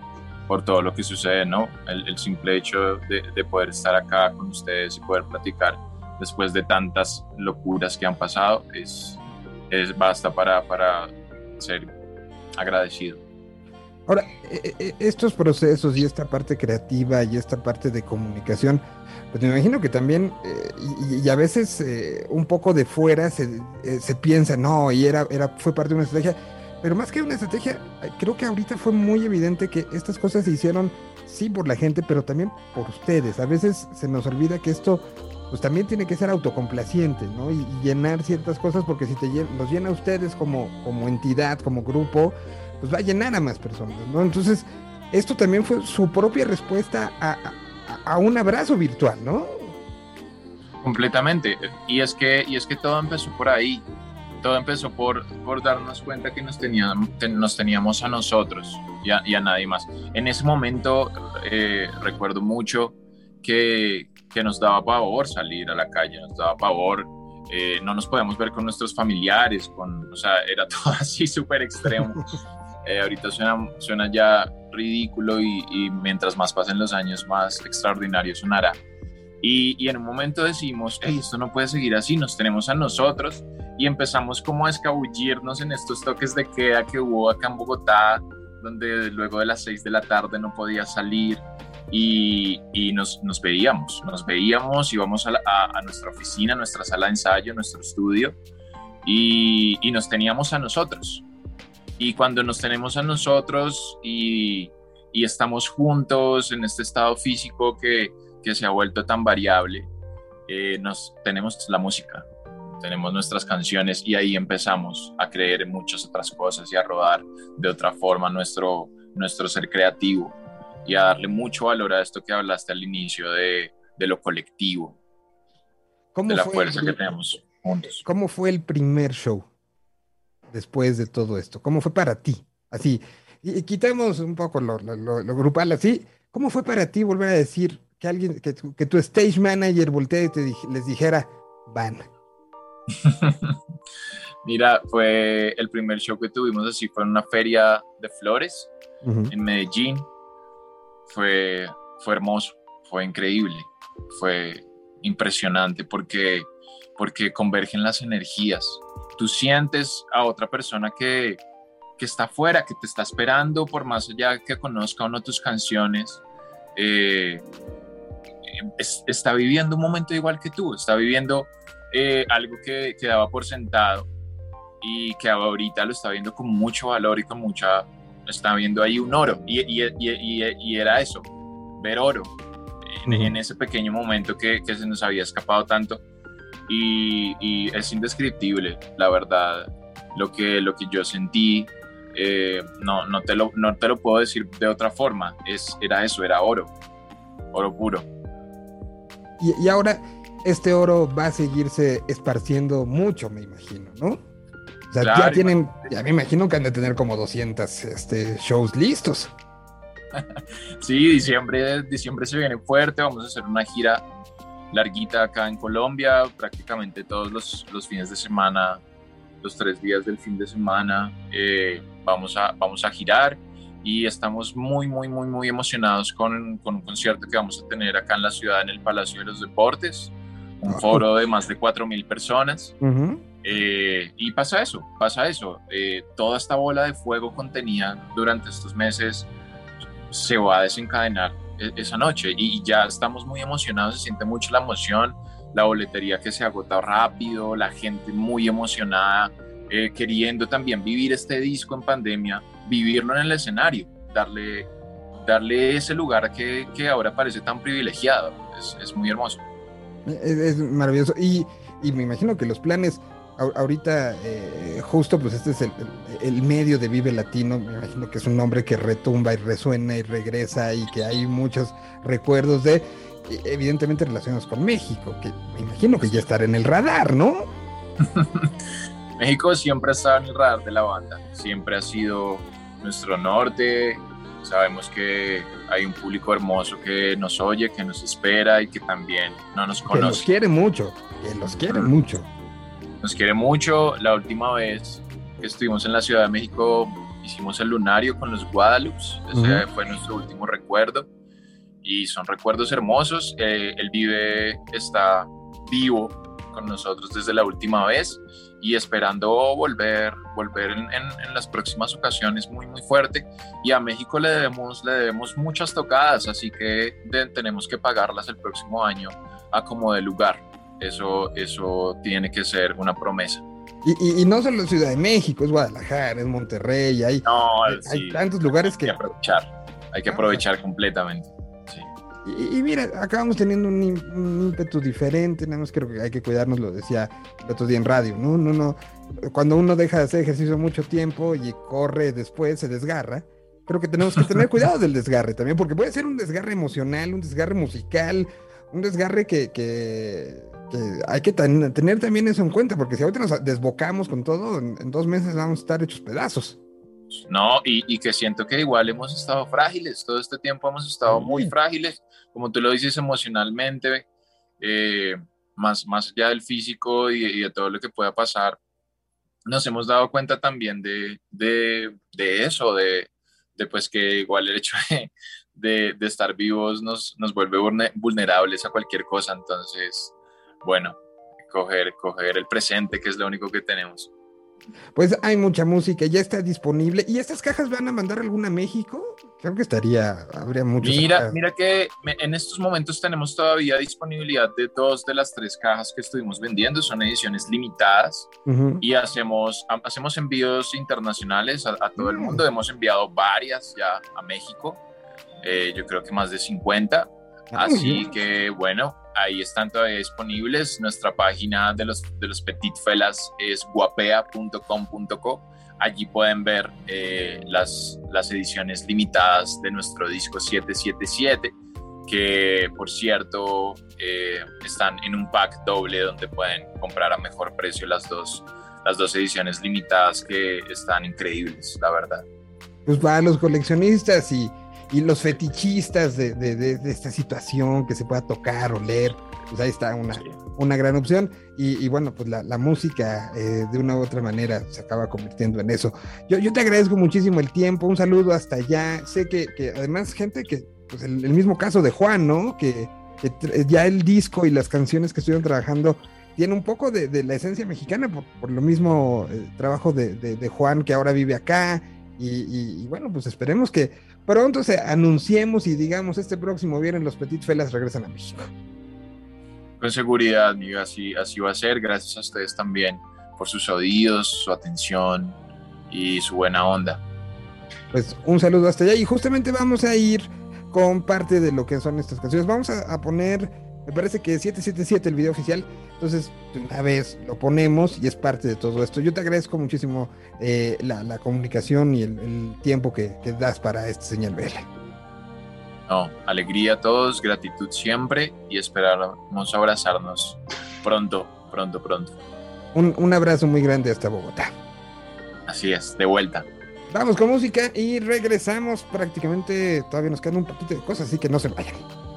por todo lo que sucede, ¿no? El, el simple hecho de, de poder estar acá con ustedes y poder platicar después de tantas locuras que han pasado es, es basta para, para ser agradecido. Ahora, eh, eh, estos procesos y esta parte creativa y esta parte de comunicación, pues me imagino que también, eh, y, y a veces eh, un poco de fuera se, eh, se piensa, no, y era, era, fue parte de una estrategia, pero más que una estrategia, eh, creo que ahorita fue muy evidente que estas cosas se hicieron, sí, por la gente, pero también por ustedes. A veces se nos olvida que esto, pues también tiene que ser autocomplaciente, ¿no? Y, llenar ciertas cosas, porque si te llen- los llena a ustedes como, como entidad, como grupo, pues va a llenar a más personas, ¿no? Entonces, esto también fue su propia respuesta a, a- a un abrazo virtual, ¿no? Completamente. Y es que, y es que todo empezó por ahí. Todo empezó por, por darnos cuenta que nos teníamos, nos teníamos a nosotros y a, y a nadie más. En ese momento eh, recuerdo mucho que, que nos daba pavor salir a la calle, nos daba pavor, eh, no nos podíamos ver con nuestros familiares, con, o sea, era *laughs* todo así súper extremo. *laughs* Eh, ahorita suena, suena ya ridículo y, y mientras más pasen los años, más extraordinario sonará. Y, y, en un momento decimos, hey, esto no puede seguir así, nos tenemos a nosotros y empezamos como a escabullirnos en estos toques de queda que hubo acá en Bogotá, donde luego de las seis de la tarde no podía salir y, y nos, nos, veíamos, nos veíamos, íbamos a, la, a, a, nuestra oficina, nuestra sala de ensayo, nuestro estudio y, y nos teníamos a nosotros. Y cuando nos tenemos a nosotros y, y estamos juntos en este estado físico que, que se ha vuelto tan variable, eh, nos tenemos la música, tenemos nuestras canciones y ahí empezamos a creer en muchas otras cosas y a rodar de otra forma nuestro, nuestro ser creativo y a darle mucho valor a esto que hablaste al inicio de, de lo colectivo, ¿Cómo de la fue fuerza el- que tenemos juntos. ¿Cómo fue el primer show después de todo esto? ¿Cómo fue para ti? Así, y, y quitemos un poco lo, lo- lo- lo grupal así. ¿Cómo fue para ti volver a decir que alguien, que, que tu stage manager voltea y te les dijera, van? *laughs* Mira, fue el primer show que tuvimos así, fue en una feria de flores en Medellín. Fue, fue hermoso, fue increíble, fue impresionante porque, porque convergen las energías. Tú sientes a otra persona que, que está afuera, que te está esperando, por más allá que conozca o no tus canciones. eh, es- está viviendo un momento igual que tú, está viviendo eh, algo que, que daba por sentado y que ahorita lo está viendo con mucho valor y con mucha, está viendo ahí un oro. Y, y- y- y- y era eso, ver oro en, Ujú. en ese pequeño momento que, que se nos había escapado tanto. Y, y es indescriptible, la verdad, lo que, lo que yo sentí. eh, no, no, te lo, no te lo puedo decir de otra forma. Es, era eso, era oro, oro puro. Y, y ahora este oro va a seguirse esparciendo mucho, me imagino, ¿no? O sea, ya Claro, tienen, ya me imagino que han de tener como 200 este, shows listos. *laughs* Sí, diciembre, diciembre se viene fuerte, vamos a hacer una gira larguita acá en Colombia, prácticamente todos los, los fines de semana, los tres días del fin de semana, eh, vamos, a, vamos a girar y estamos muy, muy, muy, muy emocionados con, con un concierto que vamos a tener acá en la ciudad, en el Palacio de los Deportes, un Ah. foro de más de 4.000 personas. Eh, y pasa eso, pasa eso. Eh, toda esta bola de fuego contenida durante estos meses se va a desencadenar e- esa noche y ya estamos muy emocionados, se siente mucho la emoción, la boletería que se agota rápido, la gente muy emocionada, eh, queriendo también vivir este disco en pandemia, vivirlo en el escenario, darle, darle ese lugar que, que ahora parece tan privilegiado. Es, es muy hermoso. Es, maravilloso. Y, y me imagino que los planes, ahorita, eh, justo pues este es el, el- medio de Vive Latino, me imagino que es un nombre que retumba y resuena y regresa y que hay muchos recuerdos de, evidentemente relacionados con México, que me imagino que ya estará en el radar, ¿no? *laughs* México siempre ha estado en el radar de la banda, siempre ha sido nuestro norte. Sabemos que hay un público hermoso que nos oye, que nos espera y que también no nos Que los conoce. quiere mucho, que los quiere mucho. Nos quiere mucho. La última vez que estuvimos en la Ciudad de México hicimos el lunario con los Guadalupe. Ese fue nuestro último recuerdo. Y son recuerdos hermosos. Eh, el Vive está vivo con nosotros desde la última vez y esperando volver, volver en, en- en las próximas ocasiones muy, muy fuerte. Y a México le debemos, le debemos muchas tocadas, así que de- tenemos que pagarlas el próximo año a como de lugar. Eso, eso tiene que ser una promesa. Y, y- y no solo Ciudad de México, es Guadalajara, es Monterrey, hay, No, hay, sí, hay tantos lugares hay que que... aprovechar. Hay que Ah. aprovechar completamente. Y, y mira, acabamos teniendo un, un ímpetu diferente, nada más creo que hay que cuidarnos, lo decía el otro día en radio, ¿no? No, no, cuando uno deja de hacer ejercicio mucho tiempo y corre después, se desgarra, creo que tenemos que tener *laughs* cuidado del desgarre también, porque puede ser un desgarre emocional, un desgarre musical, un desgarre que, que, que hay que ten- tener también eso en cuenta, porque si ahorita nos desbocamos con todo, en, en dos meses vamos a estar hechos pedazos. No, y, y que siento que igual hemos estado frágiles, todo este tiempo hemos estado muy frágiles, como tú lo dices emocionalmente, eh, más, más allá del físico y, y de todo lo que pueda pasar, nos hemos dado cuenta también de, de, de eso, de, de pues que igual el hecho de, de, estar vivos nos, nos vuelve vulne- vulnerables a cualquier cosa, entonces, bueno, coger, coger el presente, que es lo único que tenemos. Pues hay mucha música, ya está disponible. ¿Y estas cajas van a mandar alguna a México? Creo que estaría, habría muchos. Mira, mira que en estos momentos tenemos todavía disponibilidad de dos de las tres cajas que estuvimos vendiendo, son ediciones limitadas y hacemos, ha- hacemos envíos internacionales a, a todo el Mm. mundo. Hemos enviado varias ya a México, eh, yo creo que más de 50. Ah, Así que bueno, ahí están todavía disponibles. Nuestra página de los, de los Petit Felas es guapea.com.co. Allí pueden ver eh, las, las ediciones limitadas de nuestro disco 777, que por cierto eh, están en un pack doble donde pueden comprar a mejor precio las dos, las dos ediciones limitadas que están increíbles, la verdad. Pues para los coleccionistas y, y los fetichistas de, de- de- de esta situación que se pueda tocar o leer, pues ahí está una, una gran opción. Y, y bueno, pues la, la música eh, de una u otra manera se acaba convirtiendo en eso. Yo, yo te agradezco muchísimo el tiempo, un saludo hasta allá. Sé que, que además gente que, pues el, el mismo caso de Juan, ¿no? Que, que tr- ya el disco y las canciones que estuvieron trabajando tiene un poco de, de la esencia mexicana por, por lo mismo eh, trabajo de, de- de Juan que ahora vive acá. Y, y- y bueno, pues esperemos que pronto se anunciemos y digamos este próximo viernes los Petit Felas regresan a México. Con seguridad, amiga, así, así va a ser. Gracias a ustedes también por sus oídos, su atención y su buena onda. Pues un saludo hasta allá y justamente vamos a ir con parte de lo que son estas canciones. Vamos a, a poner, me parece que 777 el video oficial, entonces de una vez lo ponemos y es parte de todo esto. Yo te agradezco muchísimo eh, la, la comunicación y el, el tiempo que, que das para este señal BL. No, alegría a todos, gratitud siempre y esperamos abrazarnos pronto, pronto, pronto. Un, un abrazo muy grande hasta Bogotá. Así es, de vuelta. Vamos con música y regresamos prácticamente, todavía nos quedan un poquito de cosas, así que no se vayan.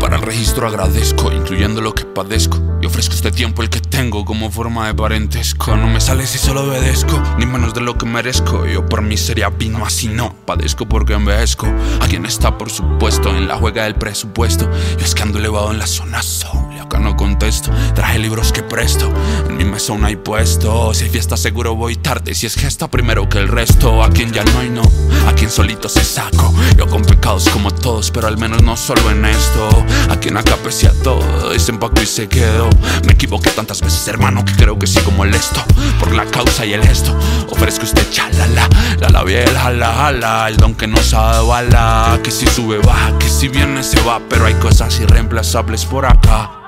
Para el registro agradezco, incluyendo lo que padezco. Y ofrezco este tiempo el que tengo como forma de parentesco. No me sale si solo obedezco, ni menos de lo que merezco. Yo por mí sería vino así no, padezco porque envejezco. A quien está, por supuesto, en la juega del presupuesto. Yo es que ando elevado en la zona Traje libros que presto, en mi mesón hay puesto. Si hay fiesta seguro voy tarde, si es gesta primero que el resto. A quien ya no hay no, a quien solito se saco. Yo con pecados como todos, pero al menos no solo en esto. A quien acá aprecia todo, dicen y se quedó. Me equivoqué tantas veces, hermano, que creo que sigo molesto. Por la causa y el gesto, ofrezco este chalala. La labia y el jala jala, el don que nos ha dado. Que si sube baja, que si viene se va, pero hay cosas irreemplazables por acá.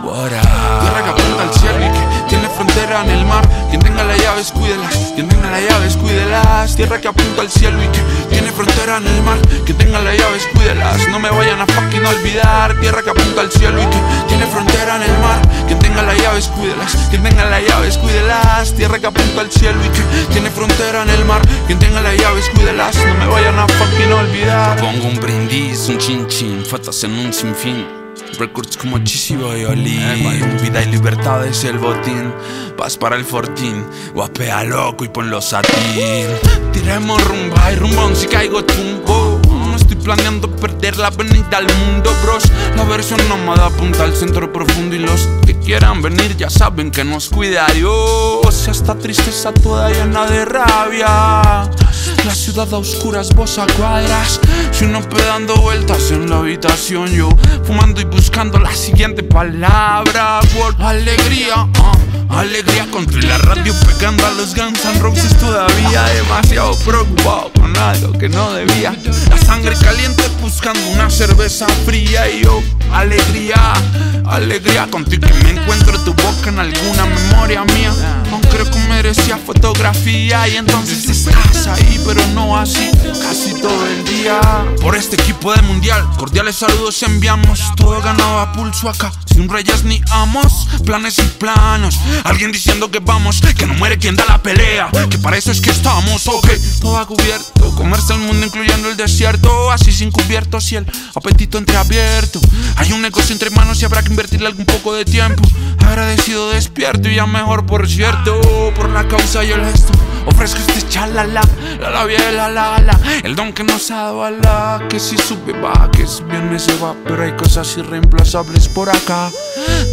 Tierra que apunta al cielo y que tiene frontera en el mar. Quien tenga las llaves, cuídelas. Quien tenga las llaves, cuídelas. Tierra que apunta al cielo y que tiene frontera en el mar. Quien tenga las llaves, cuídelas. No me vayan a fucking olvidar. Tierra que apunta al cielo y que tiene frontera en el mar. Quien tenga las llaves, cuídelas. Quien tenga las llaves, cuídelas. Tierra que apunta al cielo y que tiene frontera en el mar. Quien tenga las llaves, cuídelas. No me vayan a fucking olvidar. Pongo un brindis, un chin chin, fotos en un sinfín. Records como Chisi Violín Vida y libertad es el botín. Vas para el fortín. Guapea loco y ponlo satín. Tiremos rumba y rumbón si caigo tumbo No estoy planeando perder la avenida al mundo, bros. La versión nómada apunta al centro profundo y los que quieran venir ya saben que nos cuida Dios. Esta tristeza toda llena de rabia. La ciudad a oscuras, vos a cuadras. Si uno dando vueltas en la habitación, yo fumando y buscando la siguiente palabra. Por alegría, ah, alegría contra la radio pegando a los Guns N' Roses todavía. Demasiado preocupado con algo que no debía. La sangre caliente buscando una cerveza fría y yo, alegría, alegría contigo encuentro tu boca en alguna memoria mía. Creo que merecía fotografía y entonces estás ahí, pero no así, casi todo el día. Por este equipo de mundial, cordiales saludos enviamos. Todo ganado a pulso acá, sin reyes ni amos, planes y planos. Alguien diciendo que vamos, que no muere quien da la pelea, que para eso es que estamos, ok. Todo a cubierto, comerse el mundo incluyendo el desierto, así sin cubiertos y el apetito entreabierto. Hay un negocio entre manos y habrá que invertirle algún poco de tiempo. Agradecido despierto y ya mejor por cierto, por la causa y el gesto. Ofrezco este chalala, la la la la la, el don que nos ha dado la que si sube va, que si viene se va, pero hay cosas irreemplazables por acá.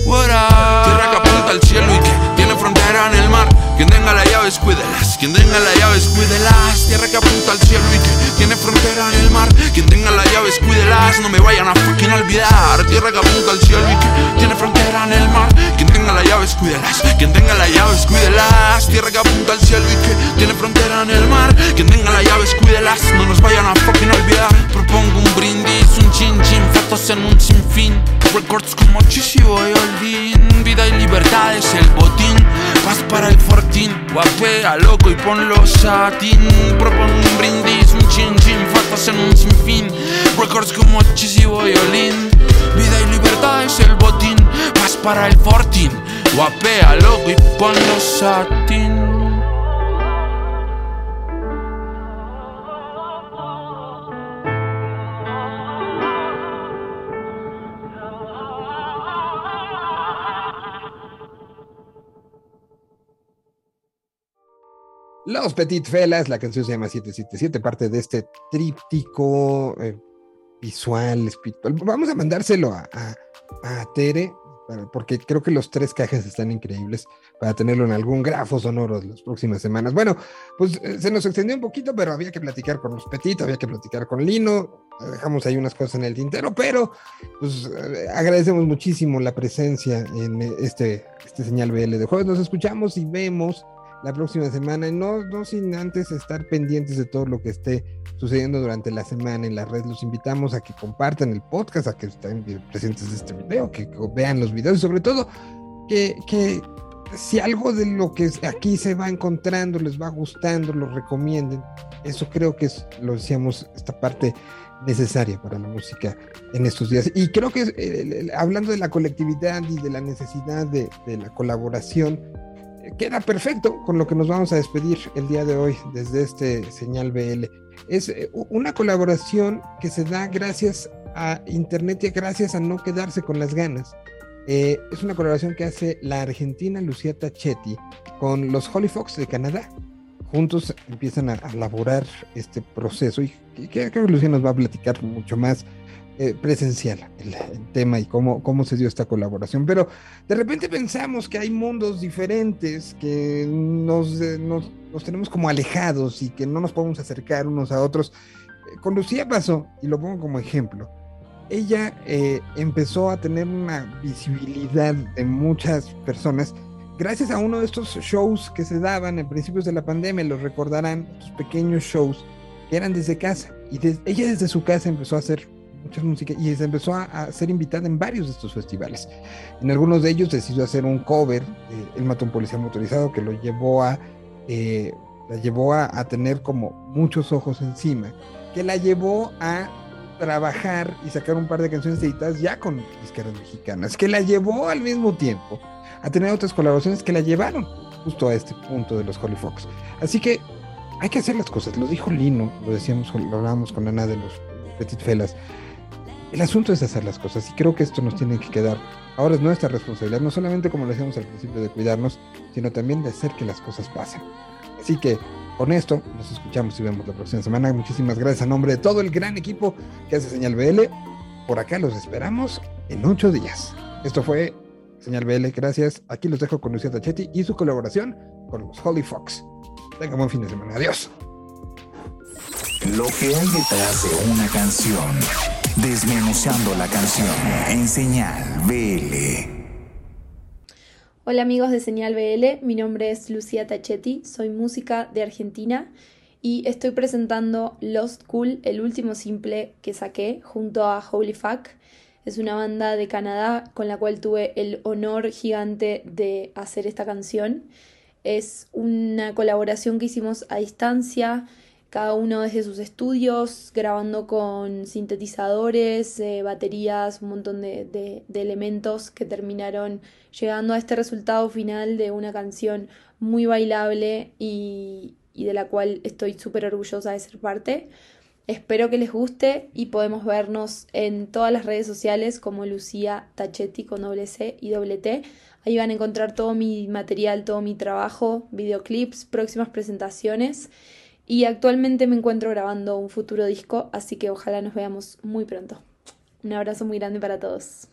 Por acá. Tierra que apunta al cielo y que tiene frontera en el mar. Quien tenga las llaves, cuídelas. Quien tenga las llaves, cuídelas. Tierra que apunta al cielo y que tiene frontera en el mar. Quien tenga las llaves, cuídelas. No me vayan a fucking olvidar. Tierra que apunta al cielo y que tiene frontera en el mar. Quien tenga las llaves, cuídelas. Quien tenga las llaves, cuídelas. Tierra que apunta al cielo y que tiene frontera en el mar. Quien tenga las llaves, cuídelas. No nos vayan a fucking olvidar. Propongo un brindis, un chin chin, fotos en un sinfín. Records como Chishibo y Olvin. Vida y libertad es el botín. Paz para el Guapea loco y ponlo satín. Propongo un brindis, un chin chin, fotos en un sinfín. Records como Chishibo y Olin. Vida y libertad es el botín. Paz para el fortín. Guapea loco y ponlo satín. Los Petit Felas, la canción se llama 777, parte de este tríptico eh, visual, espiritual. Vamos a mandárselo a, Tere, porque creo que los tres cajas están increíbles para tenerlo en algún grafo sonoro las próximas semanas. Bueno, pues eh, se nos extendió un poquito, pero había que platicar con los Petit, había que platicar con Lino, dejamos ahí unas cosas en el tintero, pero pues eh, agradecemos muchísimo la presencia en este, este señal BL de jueves. Nos escuchamos y vemos la próxima semana, no, no sin antes estar pendientes de todo lo que esté sucediendo durante la semana en la red. Los invitamos a que compartan el podcast, a que estén presentes de este video, que, vean los videos y sobre todo que, que si algo de lo que aquí se va encontrando les va gustando, lo recomienden. Eso creo que es, lo decíamos, esta parte necesaria para la música en estos días. Y creo que eh, hablando de la colectividad y de la necesidad de, de la colaboración, queda perfecto con lo que nos vamos a despedir el día de hoy desde este señal BL. Es eh, una colaboración que se da gracias a Internet y gracias a no quedarse con las ganas. Eh, es una colaboración que hace la argentina Lucía Tachetti con los Holy Fox de Canadá. Juntos empiezan a, a elaborar este proceso y, y creo que Lucía nos va a platicar mucho más eh, presencial el, el tema y cómo, cómo se dio esta colaboración. Pero de repente pensamos que hay mundos diferentes, que nos, eh, nos, nos tenemos como alejados y que no nos podemos acercar unos a otros. Eh, Con Lucía pasó, y lo pongo como ejemplo, ella eh, empezó a tener una visibilidad de muchas personas gracias a uno de estos shows que se daban en principios de la pandemia, los recordarán, estos pequeños shows que eran desde casa. Y des- ella desde su casa empezó a hacer mucha música y se empezó a, ser invitada en varios de estos festivales. En algunos de ellos decidió hacer un cover de El mató a un policía motorizado que lo llevó a, eh, la llevó a, a tener como muchos ojos encima, que la llevó a trabajar y sacar un par de canciones editadas ya con disqueras mexicanas, que la llevó al mismo tiempo a tener otras colaboraciones que la llevaron justo a este punto de los Holy Fox. Así que hay que hacer las cosas, lo dijo Lino, lo decíamos, lo hablábamos con Ana de los Petit Felas. El asunto es hacer las cosas y creo que esto nos tiene que quedar. Ahora es nuestra responsabilidad, no solamente como lo decíamos al principio de cuidarnos, sino también de hacer que las cosas pasen. Así que con esto, nos escuchamos y vemos la próxima semana. Muchísimas gracias a nombre de todo el gran equipo que hace Señal BL. Por acá los esperamos en ocho días. Esto fue Señal BL, gracias. Aquí los dejo con Lucía Tachetti y su colaboración con los Holy Fox. Tengan buen fin de semana. Adiós. Lo que hay detrás de una canción. Desmenuzando la canción en Señal BL. Hola amigos de Señal BL, mi nombre es Lucía Tachetti, soy música de Argentina y estoy presentando Lost Cool, el último simple que saqué junto a Holy Fuck. Es una banda de Canadá con la cual tuve el honor gigante de hacer esta canción. Es una colaboración que hicimos a distancia, cada uno desde sus estudios, grabando con sintetizadores, eh, baterías, un montón de, elementos que terminaron llegando a este resultado final de una canción muy bailable y, y de la cual estoy súper orgullosa de ser parte. Espero que les guste y podemos vernos en todas las redes sociales como Lucía Tachetti con doble C y doble T. Ahí van a encontrar todo mi material, todo mi trabajo, videoclips, próximas presentaciones. Y actualmente me encuentro grabando un futuro disco, así que ojalá nos veamos muy pronto. Un abrazo muy grande para todos.